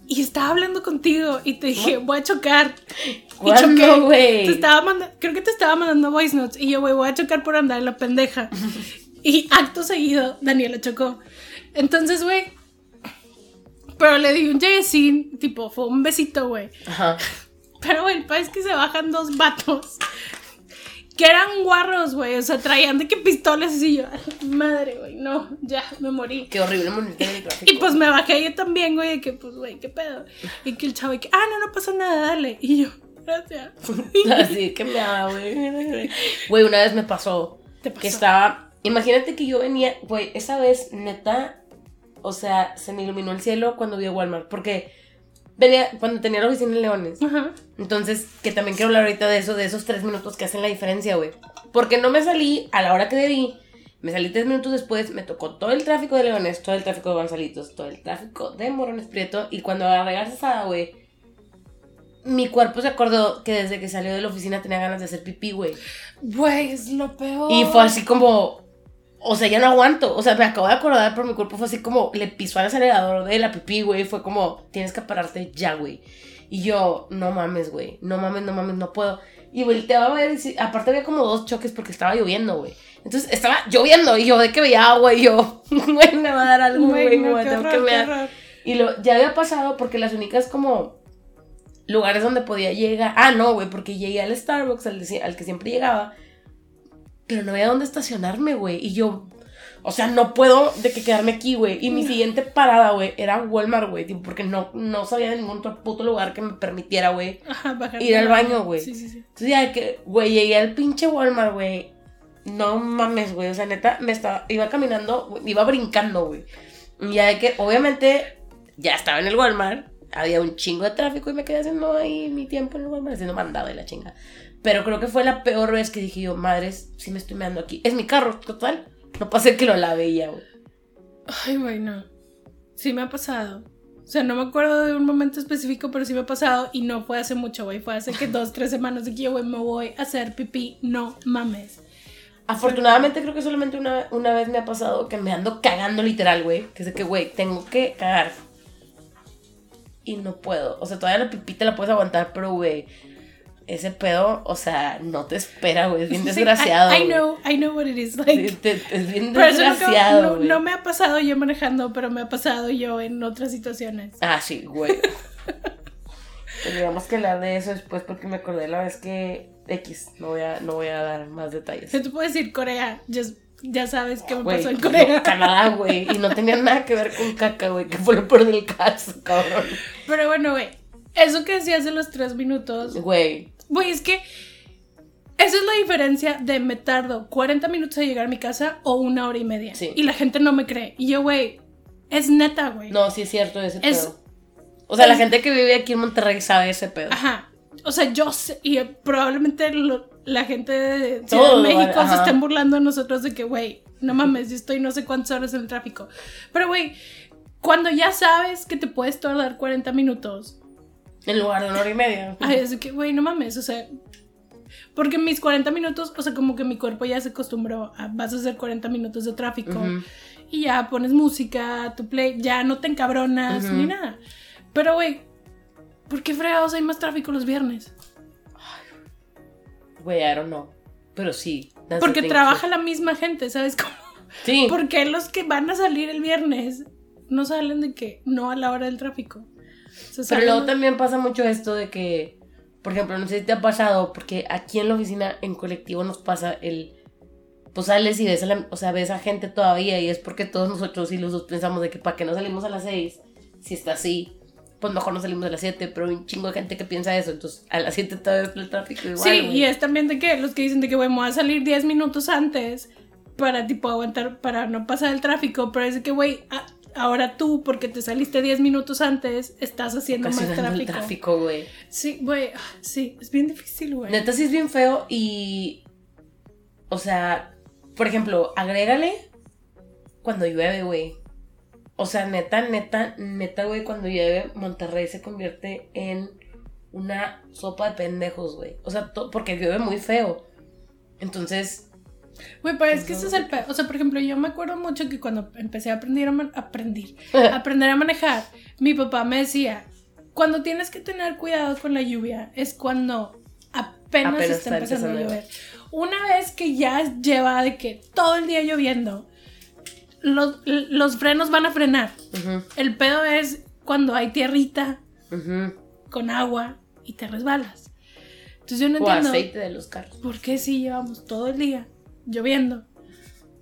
y estaba hablando contigo y te dije, voy a chocar. Y ¿Cuándo, choqué. Te estaba mandando, creo que te estaba mandando voice notes y yo, güey, voy a chocar por andar en la pendeja. y acto seguido, Daniela chocó. Entonces, güey, pero le di un lleguesín, tipo, fue un besito, güey. Ajá. Pero, güey, el es que se bajan dos vatos. Que eran guarros, güey. O sea, traían de que pistolas así yo. Madre, güey, no, ya, me morí. Qué horrible tráfico. Y pues me bajé yo también, güey, de que pues, güey, qué pedo. Y que el chavo, y que, ah, no, no pasó nada, dale. Y yo, Gracias. Así que me güey. Güey, una vez me pasó Te pasó. que estaba. Imagínate que yo venía, güey, esa vez, neta, o sea, se me iluminó el cielo cuando vi a Walmart. Porque cuando tenía la oficina en Leones. Ajá. Entonces, que también quiero hablar ahorita de eso, de esos tres minutos que hacen la diferencia, güey. Porque no me salí a la hora que debí. Me salí tres minutos después, me tocó todo el tráfico de Leones, todo el tráfico de Gonzalitos, todo el tráfico de Morones Prieto. Y cuando agarré a güey, mi cuerpo se acordó que desde que salió de la oficina tenía ganas de hacer pipí, güey. Güey, es lo peor. Y fue así como, o sea, ya no aguanto. O sea, me acabo de acordar, pero mi cuerpo fue así como, le pisó al acelerador de la pipí, güey. Fue como, tienes que pararte ya, güey. Y yo, no mames, güey. No mames, no mames, no puedo. Y volteaba a ver, y aparte había como dos choques porque estaba lloviendo, güey. Entonces estaba lloviendo y yo de que veía agua y yo, güey, me va a dar algo, güey, no, que horror, qué mear. Y lo, ya había pasado porque las únicas como lugares donde podía llegar. Ah, no, güey, porque llegué al Starbucks, al que siempre llegaba. Pero no había dónde estacionarme, güey. Y yo, o sea, no puedo de que quedarme aquí, güey. Y mi siguiente parada, güey, era Walmart, güey. Porque no, no sabía de ningún otro puto lugar que me permitiera, güey. Ir al baño, güey. Sí, sí, sí. Entonces ya de que, güey, llegué al pinche Walmart, güey. No mames, güey. O sea, neta, me estaba, iba caminando, güey, iba brincando, güey. Y ya de que, obviamente, ya estaba en el Walmart. Había un chingo de tráfico y me quedé haciendo ahí mi tiempo en el Walmart, haciendo mandado de la chinga. Pero creo que fue la peor vez que dije yo, madres, sí me estoy meando aquí. Es mi carro, total. No pasa que lo lave ya, güey. Ay, güey, no. Sí me ha pasado. O sea, no me acuerdo de un momento específico, pero sí me ha pasado y no fue hace mucho, güey. Fue hace que dos, tres semanas de que yo, güey, me voy a hacer pipí. No mames. Afortunadamente creo que solamente una, una vez me ha pasado que me ando cagando literal, güey. Que sé que, güey, tengo que cagar. Y no puedo. O sea, todavía la pipita la puedes aguantar, pero, güey, ese pedo, o sea, no te espera, güey. Es bien desgraciado. I, know, I know what it is like. Sí, te- es bien Pero desgraciado, no, no me ha pasado yo manejando, pero me ha pasado yo en otras situaciones. Ah, sí, güey. Tendríamos que hablar de eso después porque me acordé la vez que X, no voy a, no voy a dar más detalles. Yo te decir Corea, just- ya sabes qué me Güey, pasó en no, Corea. Canadá, güey. Y no tenía nada que ver con caca, güey. Que fue lo peor del caso, cabrón. Pero bueno, güey, eso que decías de los tres minutos, Güey. güey, es que esa es la diferencia de me tardo 40 minutos a llegar a mi casa o una hora y media. Sí. Y la gente no me cree. Y yo, güey, es neta, güey. No, sí es cierto ese Es- pedo. O sea, la gente que vive aquí en Monterrey sabe ese pedo. Ajá. O sea, yo sé, y probablemente lo- la gente de Ciudad Todo, de México se estén burlando de nosotros de que, güey, no mames, yo estoy no sé cuántas horas en el tráfico. Pero, güey, cuando ya sabes que te puedes tardar 40 minutos, En lugar de una hora y media. ay, es de que, güey, no mames, o sea, porque mis 40 minutos, o sea, como que mi cuerpo ya se acostumbró a, vas a hacer 40 minutos de tráfico y ya pones música, tu play, ya no te encabronas Ujú. ni nada. Pero, güey, ¿por qué fregados hay más tráfico los viernes? Güey, I don't know. Pero sí. Porque trabaja la misma gente, ¿sabes cómo? Sí. ¿Por qué los que van a salir el viernes no salen de que no a la hora del tráfico? Pero luego también pasa mucho esto de que, por ejemplo, no sé si te ha pasado, porque aquí en la oficina, en colectivo, nos pasa el. Pues sales y ves a, la- o sea, ves a gente todavía y es porque todos nosotros y los dos pensamos de que para que no salimos a las 6, si está así, pues mejor no salimos a las 7, pero hay un chingo de gente que piensa eso, entonces a las 7 todavía está el tráfico igual. Sí, güey. y es también de que los que dicen de que, güey, me voy a salir 10 minutos antes para, tipo, aguantar, para no pasar el tráfico, pero es de que, güey, a- ahora tú, porque te saliste 10 minutos antes, estás haciendo más tráfico. tráfico, güey. Sí, güey, ah, sí, es bien difícil, güey. Neta sí es bien feo y. O sea, por ejemplo, agrégale cuando llueve, güey. O sea, neta, neta, neta, güey, cuando llueve, Monterrey se convierte en una sopa de pendejos, güey. O sea, porque llueve muy feo. Entonces, Güey, pero es que ese es el pedo. O sea, por ejemplo, yo me acuerdo mucho que cuando empecé a aprender a, man- aprender, a aprender a manejar, mi papá me decía, cuando tienes que tener cuidado con la lluvia es cuando apenas, Apenas está, empezando a empezando a llover. Una vez que ya lleva de que todo el día lloviendo, los, los frenos van a frenar. ujú, El pedo es cuando hay tierrita ujú. con agua y te resbalas. Entonces yo no o entiendo aceite de los carros. por qué si llevamos todo el día lloviendo,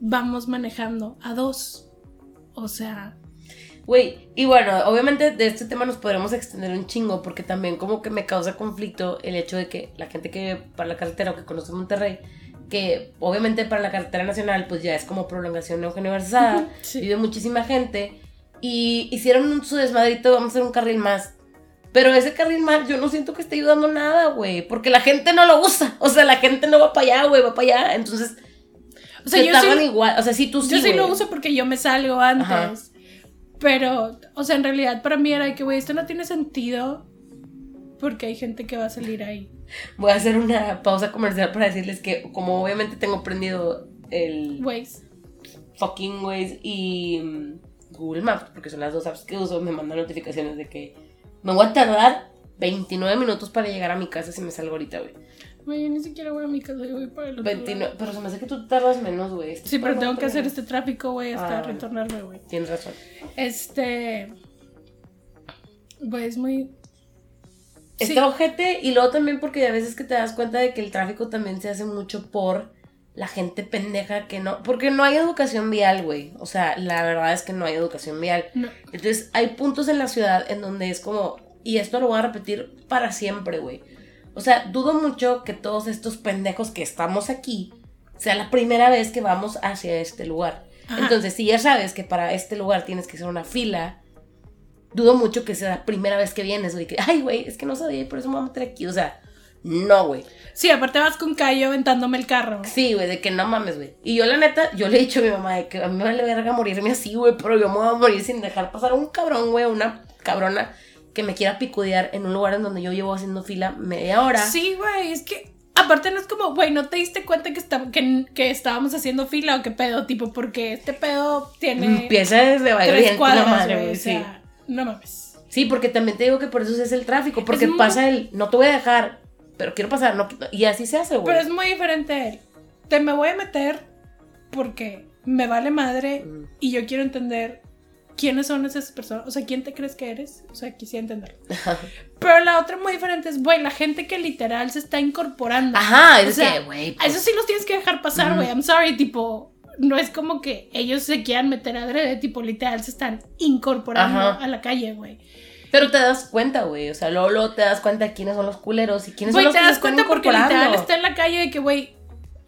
vamos manejando a dos. O sea, Güey, y bueno, obviamente de este tema nos podremos extender un chingo porque también como que me causa conflicto el hecho de que la gente que para la carretera o que conoce Monterrey, que obviamente para la carretera nacional pues ya es como prolongación universal, Sí. vive muchísima gente y hicieron un, su desmadrito, vamos a hacer un carril más. Pero ese carril más yo no siento que esté ayudando nada, güey, porque la gente no lo usa, o sea, la gente no va para allá, güey, va para allá, entonces O sea, se yo sí, igual, o sea, sí tú sí, yo sí lo uso porque yo me salgo antes. Ajá. Pero, o sea, en realidad para mí era que, güey, esto no tiene sentido porque hay gente que va a salir ahí. Voy a hacer una pausa comercial para decirles que como obviamente tengo prendido el Güeyes. fucking Waze y mm, Google Maps, porque son las dos apps que uso, me mandan notificaciones de que me voy a tardar 29 minutos para llegar a mi casa si me salgo ahorita, güey. Güey, yo ni siquiera voy a mi casa, yo voy para el otro 29, lado. pero se me hace que tú tardas menos, güey. Esto Sí, pero tengo que hacer este tráfico, güey, hasta Ah. retornarme, güey. Tienes razón. Este. Güey, es muy. Sí. Está ojete y luego también porque a veces que te das cuenta de que el tráfico también se hace mucho por la gente pendeja que no, porque no hay educación vial, güey. O sea, la verdad es que no hay educación vial. No. Entonces, hay puntos en la ciudad en donde es como, y esto lo voy a repetir para siempre, güey. O sea, dudo mucho que todos estos pendejos que estamos aquí sea la primera vez que vamos hacia este lugar. Ajá. Entonces, si ya sabes que para este lugar tienes que hacer una fila, dudo mucho que sea la primera vez que vienes, güey. Que, ay, güey, es que no sabía y por eso me voy a meter aquí. O sea, no, güey. Sí, aparte vas con Cayo aventándome el carro. Sí, güey, de que no mames, güey. Y yo, la neta, yo le he dicho a mi mamá de que a mí me vale verga morirme así, güey, pero yo me voy a morir sin dejar pasar a un cabrón, güey, una cabrona que me quiera picudear en un lugar en donde yo llevo haciendo fila media hora. Sí, güey, es que. Aparte no es como, güey, ¿no te diste cuenta que, está- que, que estábamos haciendo fila o qué pedo? Tipo, porque este pedo tiene Empieza desde tres Oriente, cuadras, la madre, güey. güey, O sí. no mames. Sí, porque también te digo que por eso es el tráfico, porque Es muy- pasa el, no te voy a dejar, pero quiero pasar, no, y así se hace, güey. Pero es muy diferente el, te me voy a meter porque me vale madre Mm. y yo quiero entender quiénes son esas personas. O sea, ¿quién te crees que eres? O sea, quisiera entenderlo. Pero la otra muy diferente es, güey, la gente que literal se está incorporando. Ajá, O es sea, que, güey. A eso sí los tienes que dejar pasar, güey. I'm sorry, tipo, no es como que ellos se quieran meter adrede, tipo, literal se están incorporando Ajá. a la calle, güey. Pero te das cuenta, güey. O sea, luego, luego te das cuenta de quiénes son los culeros y quiénes Güey, son los te que se das cuenta porque literal está en la calle de que, güey,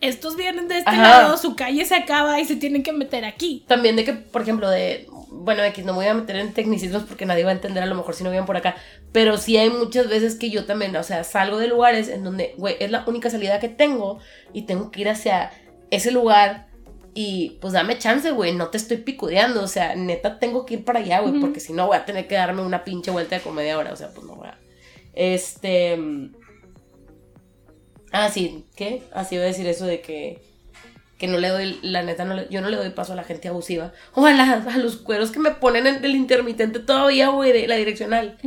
estos vienen de este Ajá. lado, su calle se acaba y se tienen que meter aquí. También de que, por ejemplo, de. Bueno, X, no me voy a meter en tecnicismos porque nadie va a entender a lo mejor si no viven por acá. Pero sí hay muchas veces que yo también, o sea, salgo de lugares en donde, güey, es la única salida que tengo y tengo que ir hacia ese lugar. Y pues dame chance, güey, no te estoy picudeando. O sea, neta tengo que ir para allá, güey, porque si no voy a tener que darme una pinche vuelta de comedia ahora. O sea, pues no voy a. Este. Ah, sí, ¿qué? Así iba a decir eso de que que no le doy, la neta, no le- yo no le doy paso a la gente abusiva. O a, la- a los cueros que me ponen en el intermitente todavía, güey, de la direccional.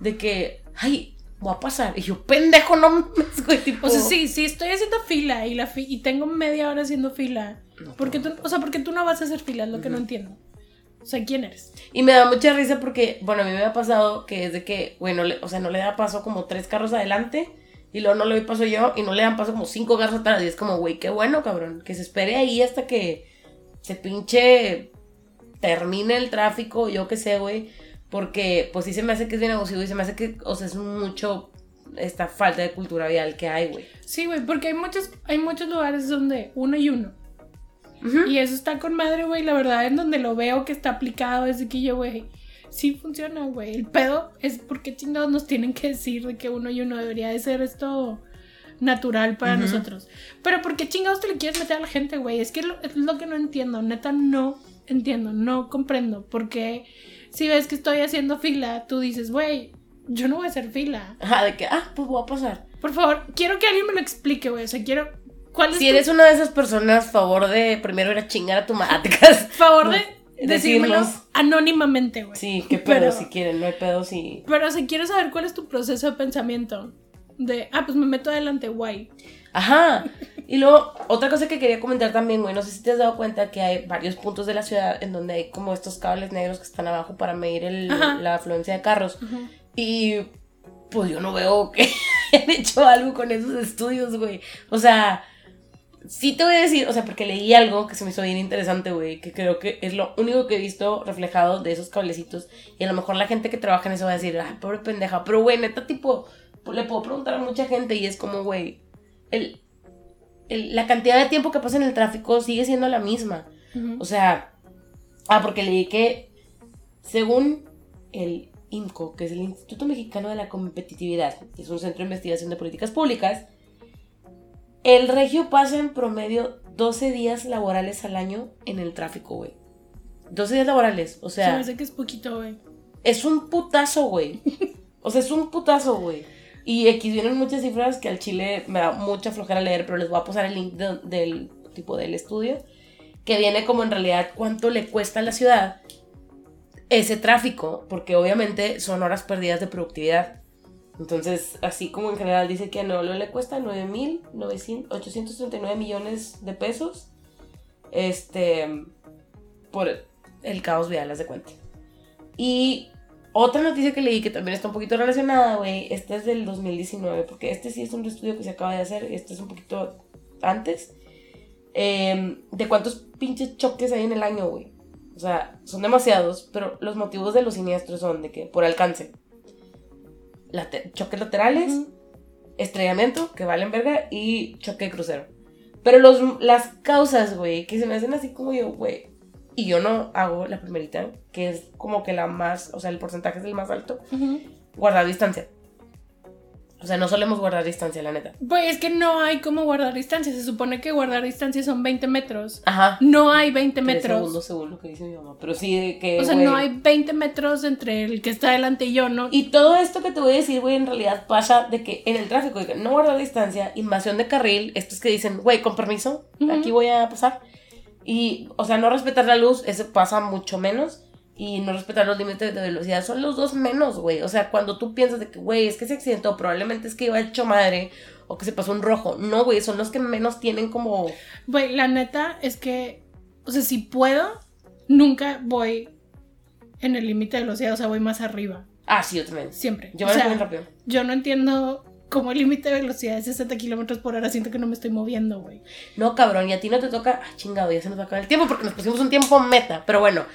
De que, ay, voy a pasar. Y yo, pendejo, no mames, güey, tipo. O sea, sí, sí, estoy haciendo fila y, la fi- y tengo media hora haciendo fila. No, Porque tú, o sea, porque tú no vas a hacer fila, es lo que no Ujú. entiendo. O sea, ¿quién eres? Y me da mucha risa porque, bueno, a mí me ha pasado que es de que, bueno, o sea, no le da paso como tres carros adelante. Y luego no le doy paso yo y no le dan paso como cinco carros atrás. Y es como, güey, qué bueno, cabrón. Que se espere ahí hasta que se pinche termine el tráfico, yo qué sé, güey. Porque, pues sí se me hace que es bien abusivo y se me hace que, o sea, es mucho esta falta de cultura vial que hay, güey. Sí, güey, porque hay muchos, hay muchos lugares donde uno y uno. Ujú. Y eso está con madre, güey. La verdad, en donde lo veo que está aplicado es de que yo, güey, sí funciona, güey. El pedo es porque chingados nos tienen que decir de que uno y uno debería de ser esto natural para nosotros. Pero ¿por qué chingados te le quieres meter a la gente, güey? Es que lo- es lo que no entiendo. Neta, no entiendo, no comprendo. Porque si ves que estoy haciendo fila, tú dices, güey, yo no voy a hacer fila. Ajá, de que, ah, pues voy a pasar. Por favor, quiero que alguien me lo explique, güey. O sea, quiero. ¿Cuál es Si tu eres una de esas personas, favor de primero ir a chingar a tu matricas. favor de decírmelo decirnos. anónimamente, güey? Sí, qué pedo Pero- si quieren, no hay pedo si. Pero si quiero saber cuál es tu proceso de pensamiento. De, ah, pues me meto adelante, guay. Ajá. Y luego, otra cosa que quería comentar también, güey, no sé si te has dado cuenta que hay varios puntos de la ciudad en donde hay como estos cables negros que están abajo para medir el- la afluencia de carros. Y pues yo no veo que hayan hecho algo con esos estudios, güey. O sea, sí te voy a decir, o sea, porque leí algo que se me hizo bien interesante, güey, que creo que es lo único que he visto reflejado de esos cablecitos. Y a lo mejor la gente que trabaja en eso va a decir, ay, pobre pendeja. Pero, güey, neta, tipo, le puedo preguntar a mucha gente y es como, güey, el, el- la cantidad de tiempo que pasa en el tráfico sigue siendo la misma. O sea, ah, porque leí que según el IMCO, que es el Instituto Mexicano de la Competitividad, que es un centro de investigación de políticas públicas, el regio pasa en promedio 12 días laborales al año en el tráfico, güey. 12 días laborales, o Se me sea, hace que es poquito, güey. es un putazo, güey. O sea, es un putazo, güey. Y aquí vienen muchas cifras que al chile me da mucha flojera leer, pero les voy a pasar el link de- del tipo del estudio, que viene como en realidad cuánto le cuesta a la ciudad ese tráfico, porque obviamente son horas perdidas de productividad. Entonces, así como en general dice que a Nuevo le cuesta 9.839 millones de pesos, este, por el caos vial, haz de cuenta. Y otra noticia que leí que también está un poquito relacionada, güey, esta es del 2019, porque este sí es un estudio que se acaba de hacer, este es un poquito antes, eh, de cuántos pinches choques hay en el año, güey. O sea, son demasiados, pero los motivos de los siniestros son de que por alcance, late- choques laterales, estrellamiento, que valen verga, y choque de crucero. Pero los, las causas, güey, que se me hacen así como yo, güey, y yo no hago la primerita, que es como que la más, o sea, el porcentaje es el más alto, Ujú. guardar distancia. O sea, no solemos guardar distancia, la neta. Güey, es que no hay cómo guardar distancia. Se supone que guardar distancia son 20 metros. Ajá. No hay 20 Tres metros. segundos según lo que dice mi mamá. Pero sí de que. O sea, no hay 20 metros entre el que está delante y yo, ¿no? Y todo esto que te voy a decir, güey, en realidad pasa de que en el tráfico, de que no guardar distancia, invasión de carril, estos que dicen, güey, con permiso, aquí voy a pasar. Y, o sea, no respetar la luz, eso pasa mucho menos. Y no respetar los límites de velocidad son los dos menos, güey. O sea, cuando tú piensas de que, güey, es que se accidentó, probablemente es que iba hecho madre o que se pasó un rojo. No, güey, son los que menos tienen como. Güey, la neta es que, o sea, si puedo, nunca voy en el límite de velocidad, o sea, voy más arriba. Ah, sí, yo también. Siempre. Yo o me bien rápido. yo no entiendo cómo el límite de velocidad es 60 kilómetros por hora. Siento que no me estoy moviendo, güey. No, cabrón, y a ti no te toca. Ah, chingado, ya se nos va a acabar el tiempo porque nos pusimos un tiempo meta. Pero bueno,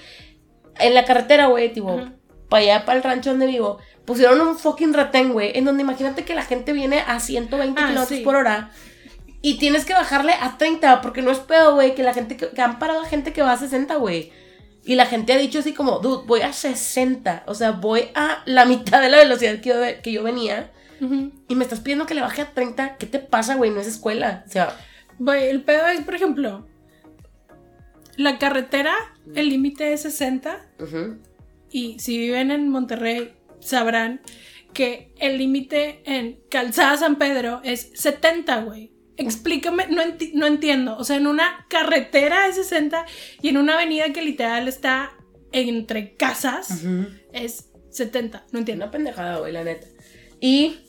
en la carretera, güey, tipo, Ajá. para allá, para el rancho donde vivo, pusieron un fucking retén, güey, en donde imagínate que la gente viene a 120 Ah, kilómetros sí. por hora. Y tienes que bajarle a 30, porque no es pedo, güey, que la gente que, que han parado a gente que va a 60, güey. Y la gente ha dicho así como, dude, voy a 60. O sea, voy a la mitad de la velocidad que yo, que yo venía. Ujú. Y me estás pidiendo que le baje a 30. ¿Qué te pasa, güey? No es escuela. O sea, Güey, el pedo es, por ejemplo, la carretera, el límite es 60. ujú. Y si viven en Monterrey, sabrán que el límite en Calzada San Pedro es 70, güey. Explícame, no, enti- no entiendo. O sea, en una carretera es 60 y en una avenida que literal está entre casas es 70. No entiendo. Una pendejada, güey, la neta. Y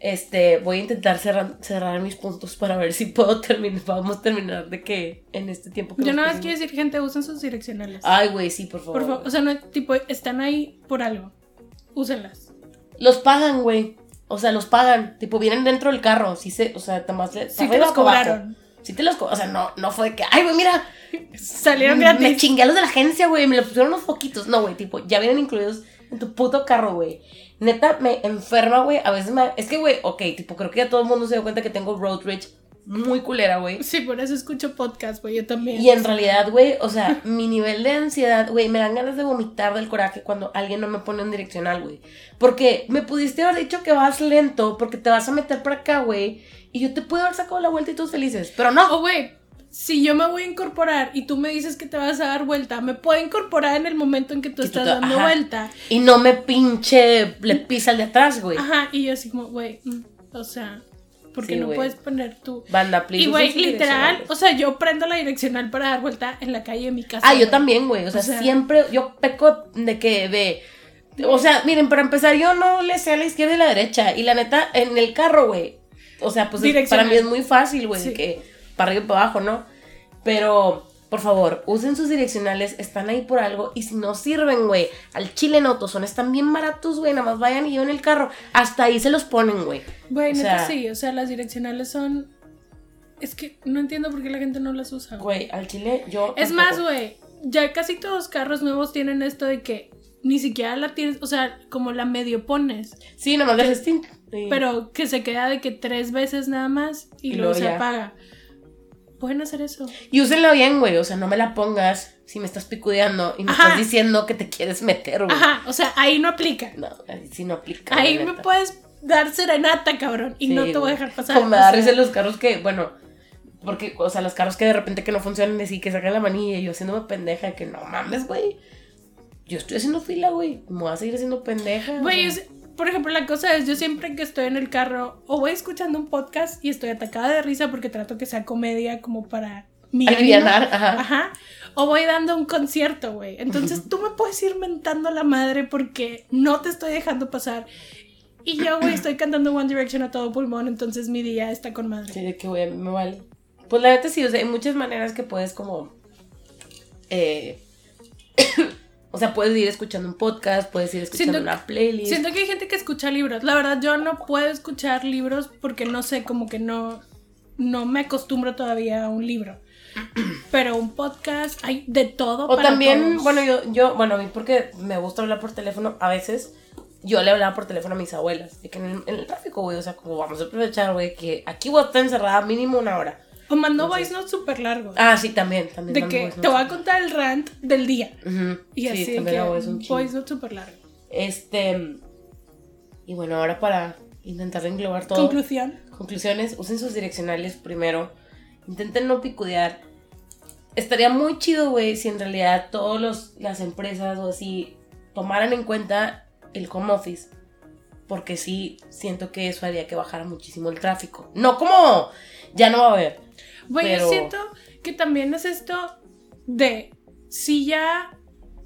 este, voy a intentar cerrar, cerrar mis puntos para ver si puedo terminar. Vamos a terminar de que en este tiempo que Yo nada más quiero decir, gente, usen sus direccionales. Ay, güey, sí, por favor. por favor, o sea, no, tipo, están ahí por algo. Úsenlas. Los pagan, güey. O sea, los pagan. Tipo, vienen dentro del carro. Sí se, o sea, más de. Sí te los cobraron. Sí te los co- O sea, no, no fue de que, ay, güey, mira. Salieron Me gratis. chingué a los de la agencia, güey. Me los pusieron unos poquitos. No, güey, tipo, ya vienen incluidos en tu puto carro, güey. Neta, me enferma, güey. A veces me. Es que, güey, ok, tipo, creo que ya todo el mundo se dio cuenta que tengo road rage muy culera, güey. Sí, por eso escucho podcast, güey. Yo también. Y en realidad, güey, o sea, mi nivel de ansiedad, güey, me dan ganas de vomitar del coraje cuando alguien no me pone en direccional, güey. Porque me pudiste haber dicho que vas lento porque te vas a meter por acá, güey. Y yo te puedo haber sacado la vuelta y todos felices. Pero no. O, güey, si yo me voy a incorporar y tú me dices que te vas a dar vuelta, me puedo incorporar en el momento en que tú Que tú estás te- dando ajá. vuelta. Y no me pinche le pisa el de atrás, güey. Ajá, y yo así como, güey, mm, o sea, porque Sí, no puedes poner tú. Banda, please. Y, güey, literal, o sea, yo prendo la direccional para dar vuelta en la calle de mi casa. Ah, yo también, güey. O sea, O sea- siempre yo peco de que de. O sea, miren, para empezar, yo no le sé a la izquierda y la derecha. Y la neta, en el carro, güey. O sea, pues es- para mí es muy fácil, güey, Sí. que para arriba y para abajo, ¿no? Pero, por favor, usen sus direccionales, están ahí por algo. Y si no sirven, güey, al chile en autosón están bien baratos, güey. Nada más vayan y lleven el carro. Hasta ahí se los ponen, güey. Güey, o sea- sí, o sea, las direccionales son Es que no entiendo por qué la gente no las usa. güey. Al chile yo. Es tampoco. más, güey, ya casi todos los carros nuevos tienen esto de que ni siquiera la tienes, o sea, como la medio pones, Sí, le haces tint. Sí. pero que se queda de que tres veces nada más y, Y luego, luego se apaga. Pueden hacer eso. Y úsenla bien, güey. O sea, no me la pongas si me estás picudeando y me Ajá. estás diciendo que te quieres meter, güey. Ajá, o sea, ahí no aplica. No, ahí sí no aplica. Ahí me puedes dar serenata, cabrón, y Sí, no te voy a dejar pasar. Como me da risa los carros que, bueno, porque, o sea, los carros que de repente que no funcionan así, que sacan la manilla y yo haciéndome pendeja, que no mames, güey. Yo estoy haciendo fila, güey. Me voy a seguir haciendo pendeja. o Güey, sea. Por ejemplo, la cosa es, yo siempre que estoy en el carro o voy escuchando un podcast y estoy atacada de risa porque trato que sea comedia como para mi. Alivianar, ajá. Ajá. O voy dando un concierto, güey. Entonces tú me puedes ir mentando la madre porque no te estoy dejando pasar. Y yo, güey, estoy cantando One Direction a todo pulmón, entonces mi día está con madre. Sí, de que, güey, me vale. Pues la neta sí, o sea, hay muchas maneras que puedes como... eh, o sea, puedes ir escuchando un podcast, puedes ir escuchando Siento- una playlist. Siento que hay gente que escucha libros. La verdad, yo no puedo escuchar libros porque no sé, como que no, no me acostumbro todavía a un libro. Pero un podcast, hay de todo. O para también, todos. bueno, yo, yo, bueno, a mí porque me gusta hablar por teléfono, a veces yo le hablaba por teléfono a mis abuelas, de que en el, en el tráfico, güey, o sea, como vamos a aprovechar, güey, que aquí voy a estar encerrada mínimo una hora. O Entonces- voice notes súper largos. Ah, sí, también, también. de que te voy a contar el rant del día. Y sí, así de también que hago eso un voice note súper largo. Este, y bueno, ahora para intentar englobar todo. Conclusión. Conclusiones, usen sus direccionales primero. Intenten no picudear. Estaría muy chido, güey, si en realidad todas las empresas o así tomaran en cuenta el home office. Porque sí, siento que eso haría que bajara muchísimo el tráfico. No como ya no va a haber. Güey, Pero- yo siento que también es esto de si ya,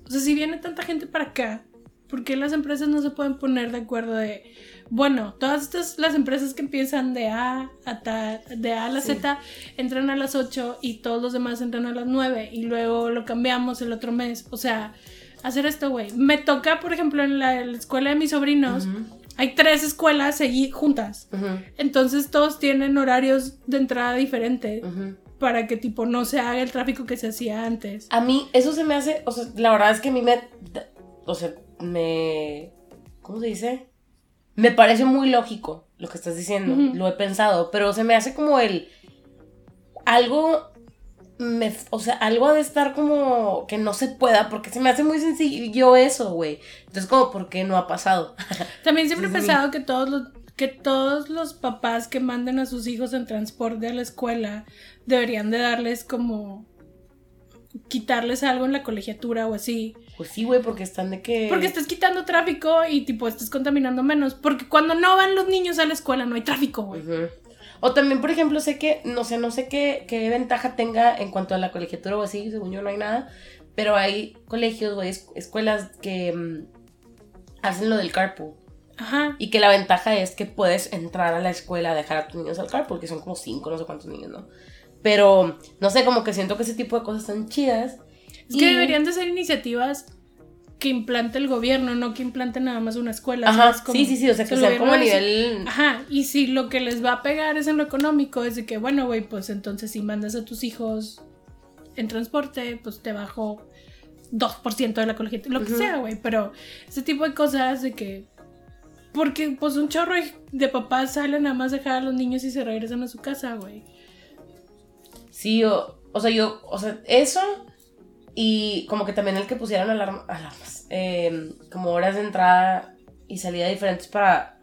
o sea, si viene tanta gente para acá, ¿por qué las empresas no se pueden poner de acuerdo de, bueno, todas estas, las empresas que empiezan de A a, ta- de a, a la Sí. Z entran a las 8 y todos los demás entran a las 9 y luego lo cambiamos el otro mes? O sea, hacer esto, güey. Me toca, por ejemplo, en la, en la escuela de mis sobrinos, hay tres escuelas seguí juntas. Entonces todos tienen horarios de entrada diferentes para que tipo no se haga el tráfico que se hacía antes. A mí, eso se me hace, o sea, la verdad es que a mí me, o sea, me, ¿cómo se dice? Me parece muy lógico lo que estás diciendo, lo he pensado, pero se me hace como el, algo, me, o sea, algo ha de estar como que no se pueda, porque se me hace muy sencillo eso, güey. Entonces, como, ¿por qué no ha pasado? También siempre he pensado que todos los que todos los papás que manden a sus hijos en transporte a la escuela deberían de darles como quitarles algo en la colegiatura o así. Pues sí, güey, porque están de que... Porque estás quitando tráfico y tipo estás contaminando menos. Porque cuando no van los niños a la escuela no hay tráfico, güey. O también, por ejemplo, sé que, no sé, no sé qué, qué ventaja tenga en cuanto a la colegiatura o así, según yo no hay nada, pero hay colegios es- escuelas que mm, hacen lo del carpool. Ajá. Y que la ventaja es que puedes entrar a la escuela a dejar a tus niños al carpool, que son como cinco, no sé cuántos niños, ¿no? Pero, no sé, como que siento que ese tipo de cosas están chidas. Es que deberían de ser iniciativas que implante el gobierno, no que implante nada más una escuela. Ajá, sí, sí, sí, o sea, que el sean como a nivel... Ajá, y si lo que les va a pegar es en lo económico, es de que, bueno, güey, pues entonces si mandas a tus hijos en transporte, pues te bajo 2% de la colegiatura, lo que sea, güey, pero ese tipo de cosas de que... Porque pues un chorro de papás salen nada más a dejar a los niños y se regresan a su casa, güey. Sí, o, o sea, yo, o sea, eso y como que también el que pusieran alarma- alarmas, eh, como horas de entrada y salida diferentes para,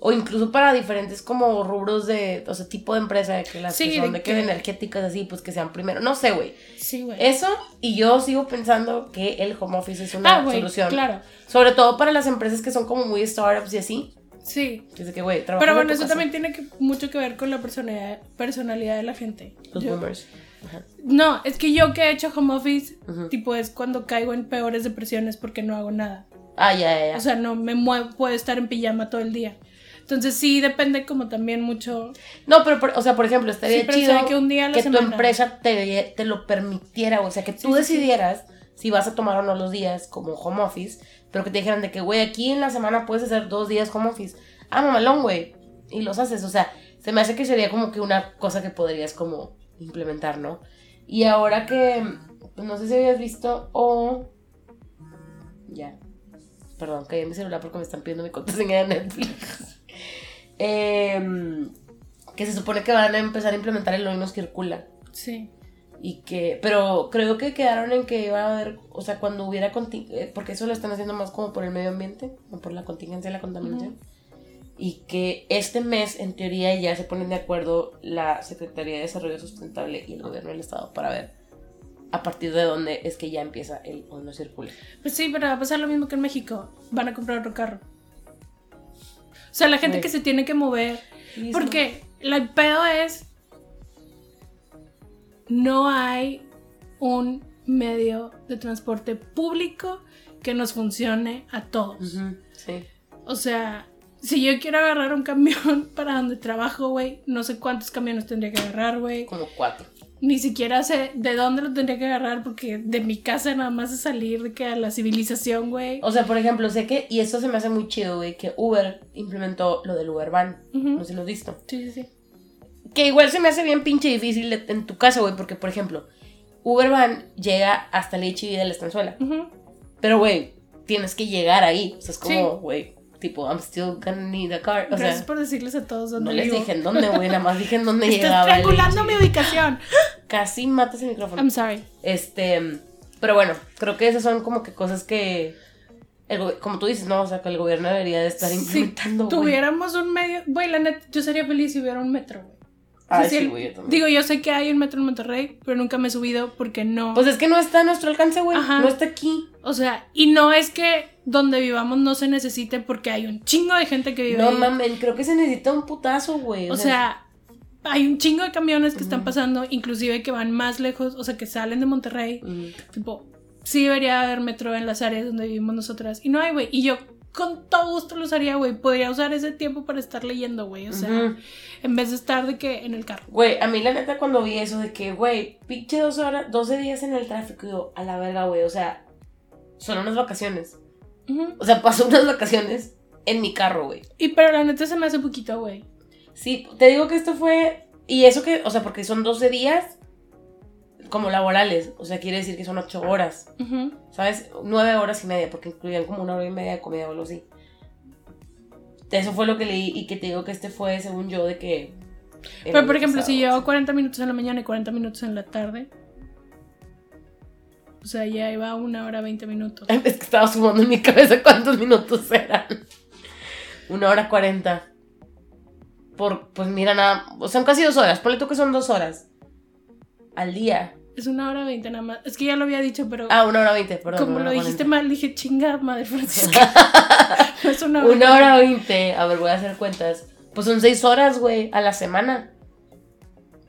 o incluso para diferentes como rubros de, o sea, tipo de empresa, de que las Sí, que son de que que- energéticas así, pues que sean primero, no sé, güey. Sí, güey. Eso, y yo sigo pensando que el home office es una Ah, solución. claro. Sobre todo para las empresas que son como muy startups y así. Sí. Que es de que, güey, Pero en bueno, eso casa. también tiene que- mucho que ver con la personalidad, personalidad de la gente. Los Yo- boomers. Ajá. No, es que yo que he hecho home office, Ujú. tipo es cuando caigo en peores depresiones porque no hago nada. Ah, ya, ya, ya. O sea, no me muevo, puedo estar en pijama todo el día. Entonces sí depende como también mucho. No, pero, por- o sea, por ejemplo, estaría Sí, chido que un día a la que tu empresa te, te lo permitiera, o sea, que tú Sí, sí, sí. decidieras si vas a tomar o no los días como home office, pero que te dijeran de que, güey, aquí en la semana puedes hacer dos días home office. Ah, mamalón, güey. Y los haces, o sea, Se me hace que sería como que una cosa que podrías como implementar, ¿no? Y ahora que, pues no sé si habías visto o... Ya. Perdón, caí en mi celular porque me están pidiendo mi contraseña de Netflix. Em, que se supone que van a empezar a implementar el hoy nos circula. Sí. Y que, pero creo que quedaron en que iba a haber, o sea, cuando hubiera, eh, porque eso lo están haciendo más como por el medio ambiente, o por la contingencia de la contaminación. Y que este mes, en teoría, ya se ponen de acuerdo la Secretaría de Desarrollo Sustentable y el gobierno del Estado para ver a partir de dónde es que ya empieza el no circula. Pues sí, pero va a pasar lo mismo que en México. Van a comprar otro carro. O sea, la gente que se tiene que mover. Porque el pedo es. No hay un medio de transporte público que nos funcione a todos. Sí. O sea, si yo quiero agarrar un camión para donde trabajo, güey, no sé cuántos camiones tendría que agarrar, güey. Como cuatro. Ni siquiera sé de dónde lo tendría que agarrar porque de mi casa nada más es salir de que a la civilización, güey. O sea, por ejemplo, sé que, y esto se me hace muy chido, güey, que Uber implementó lo del Uber Van. No sé si lo has visto. Sí, sí, sí. Que igual se me hace bien pinche difícil de- en tu caso, güey, porque, por ejemplo, Uber Van llega hasta el HIV de la estanzuela. Pero, güey, tienes que llegar ahí. O sea, es como, güey, tipo, I'm still gonna need a car. O Gracias sea, por decirles a todos dónde no les dije en dónde, güey, nada más dije en dónde Estás llegaba. triangulando mi ubicación. Casi matas el micrófono. I'm sorry. Este, pero bueno, creo que esas son como que cosas que, el como tú dices, no, o sea, que el gobierno debería de estar Si implementando, güey. tuviéramos un medio, güey, la neta, yo sería feliz si hubiera un metro, güey. O sea, Ay, si sí, güey, yo también. Digo, yo sé que hay un metro en Monterrey, pero nunca me he subido porque no. Pues es que no está a nuestro alcance, güey. Ajá. No está aquí. o sea, y no es que donde vivamos no se necesite porque hay un chingo de gente que vive No ahí. mames, creo que se necesita un putazo, güey. O sea, hay un chingo de camiones que están pasando, inclusive que van más lejos, o sea, que salen de Monterrey. Tipo, sí debería haber metro en las áreas donde vivimos nosotras. Y no hay, güey. Y yo con todo gusto lo usaría, güey. Podría usar ese tiempo para estar leyendo, güey. O sea, en vez de estar de que en el carro. Güey, a mí la neta cuando vi eso de que, güey, pinche dos horas, 12 días en el tráfico, yo, a la verga, güey, o sea, son unas vacaciones. O sea, pasó unas vacaciones en mi carro, güey. Y pero la neta se me hace poquito, güey. Sí, te digo que esto fue, y eso que, o sea, porque son 12 días como laborales, o sea, quiere decir que son 8 horas, Ujú. ¿sabes? 9 horas y media, porque incluían como una hora y media de comida o algo así. Eso fue lo que leí y que te digo que este fue, según yo, de que... Pero por ejemplo, pasado, si sea. llevo 40 minutos en la mañana y 40 minutos en la tarde. O sea, ya iba una hora 20 minutos. Es que estaba sumando en mi cabeza cuántos minutos eran. Una hora cuarenta. Por, pues mira, nada. o Son casi dos horas. Ponle tú que son dos horas. Al día. Es una hora 20 nada más. Es que ya lo había dicho, pero Ah, una hora veinte, perdón. como lo dijiste 40. mal, dije chinga, madre Francisca. No es una hora. Una hora veinte. A ver, voy a hacer cuentas. Pues son seis horas, güey, a la semana.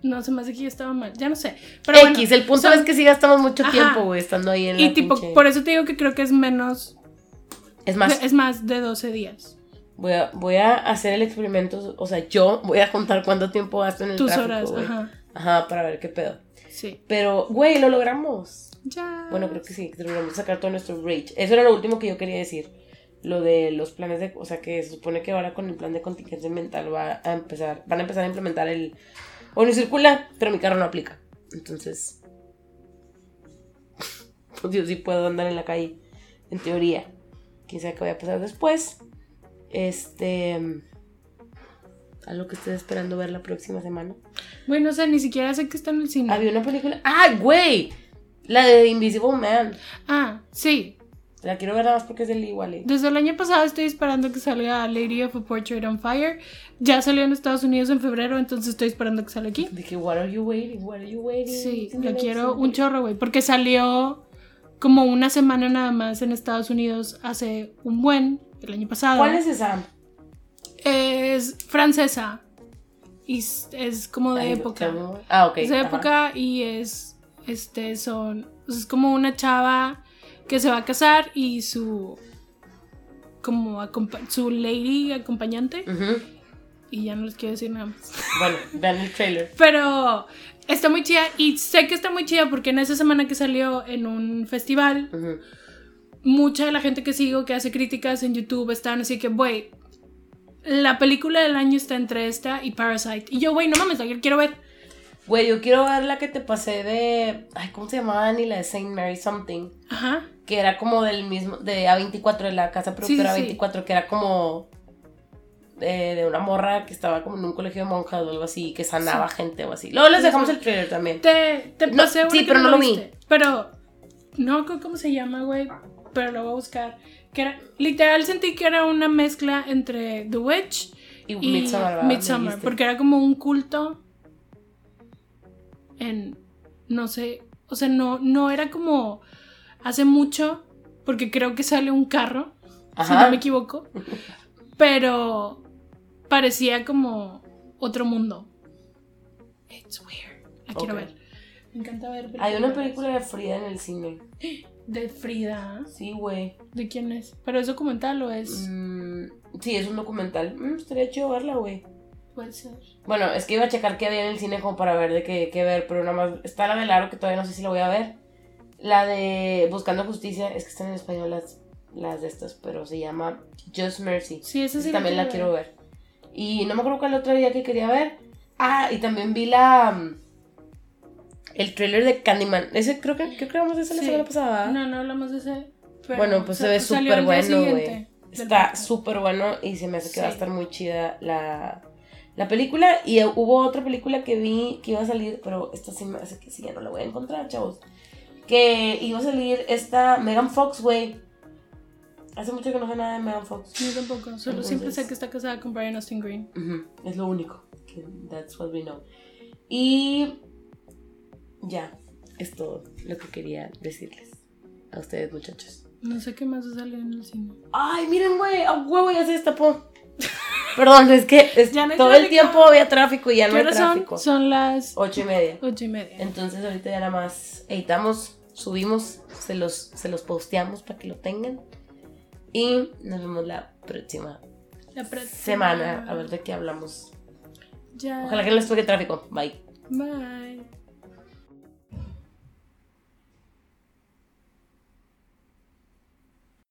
No, se me hace que yo estaba mal. Ya no sé. Pero bueno, X, el punto son- es que sí gastamos mucho Ajá. tiempo, güey, estando ahí en Y la tipo, pinche- por eso te digo que creo que es menos. Es más, Es más de 12 días. voy a, voy a hacer el experimento. O sea, yo voy a contar cuánto tiempo gasto en el Tus tráfico, horas, güey. ajá. Ajá, para ver qué pedo. Sí. Pero, güey, lo logramos. Ya. Bueno, creo que sí, logramos sacar todo nuestro rage. Eso era lo último que yo quería decir. Lo de los planes de. O sea, que se supone que ahora con el plan de contingencia mental va a empezar. Van a empezar a implementar el. Bueno, circula, pero mi carro no aplica. Entonces. Pues yo sí puedo andar en la calle. En teoría. Quién sabe qué vaya a pasar después. Este. Algo que estés esperando ver la próxima semana. Bueno, o sea, ni siquiera sé que está en el cine. Había una película. ¡Ay, güey! La de Invisible Man. Ah, sí. La quiero ver nada más porque es del igual. Desde el año pasado estoy esperando que salga Lady of a Portrait on Fire. Ya salió en Estados Unidos en febrero, entonces estoy esperando que salga aquí. Dije, what are you waiting? What are you waiting? Sí, la quiero un chorro, güey. Porque salió como una semana nada más en Estados Unidos hace un buen, el año pasado. ¿Cuál es esa? Es francesa. Y es, como de época. Ah, ok. Es de ajá. época y es. Este son. Es como una chava que se va a casar y su. Como su lady acompañante. Ujú. Y ya no les quiero decir nada más. Bueno, vean el trailer. Pero está muy chida. Y sé que está muy chida porque en esa semana que salió en un festival, mucha de la gente que sigo que hace críticas en YouTube están así que, güey, la película del año está entre esta y Parasite. Y yo, güey, no mames, la quiero ver. Güey, yo quiero ver la que te pasé de. Ay, ¿cómo se llamaba? Ni la de Saint Mary Something. Ajá. Que era como del mismo. De A24, de la casa productora Sí, sí, sí. A24, que era como. De, de una morra que estaba como en un colegio de monjas o algo así, que sanaba gente o así. Luego les dejamos el trailer también. Te, te No, pasé una sí, que pero no lo vi. Pero no cómo se llama, güey. Pero lo voy a buscar. Que era, literal sentí que era una mezcla entre The Witch Y, y Midsommar, porque era como un culto en no sé, o sea, no no era como hace mucho porque creo que sale un carro, si Ajá. no me equivoco, pero parecía como otro mundo. It's weird. La quiero ver. Me encanta ver. Hay una película de Frida en el cine. de Frida. Sí, güey. ¿De quién es? ¿Pero es documental o es? Mm, sí, es un documental. Mm, estaría chido verla, güey. Puede ser. Bueno, es que iba a checar qué había en el cine como para ver de qué, qué ver, pero nada más está la de Laro que todavía no sé si la voy a ver. La de Buscando Justicia, es que están en español las, las de estas, pero se llama Just Mercy. Sí, esa sí también la quiero ver. Y no me acuerdo cuál otro día que quería ver. Ah, y también vi la... El trailer de Candyman. Ese creo que, creo que hablamos de ese la Sí. semana pasada. No, no hablamos de ese. pero Bueno, pues se ve súper día bueno, güey. Está súper bueno y se me hace que va a Sí. estar muy chida la, la película. Y hubo otra película que vi que iba a salir, pero esta sí me hace que sí, ya no la voy a encontrar, chavos. Que iba a salir esta Megan Fox, güey. Hace mucho que no sé nada de Megan Fox. Yo tampoco, solo siempre Entonces- sé que está casada con Brian Austin Green. Ujú, Es lo único. que That's what we know. Y ya, es todo lo que quería decirles a ustedes, muchachos. No sé qué más ha salido en el cine. Ay, miren, güey, a huevo ya se destapó. Perdón, es que es- no todo el tiempo había tráfico y ya no ¿Qué hay son? tráfico. Son las Ocho y media. ocho y media. Entonces ahorita ya nada más editamos, subimos, se los, se los posteamos para que lo tengan. Y nos vemos la próxima La próxima. semana a ver de qué hablamos. Ya. Ojalá que no les toque tráfico. Bye. Bye.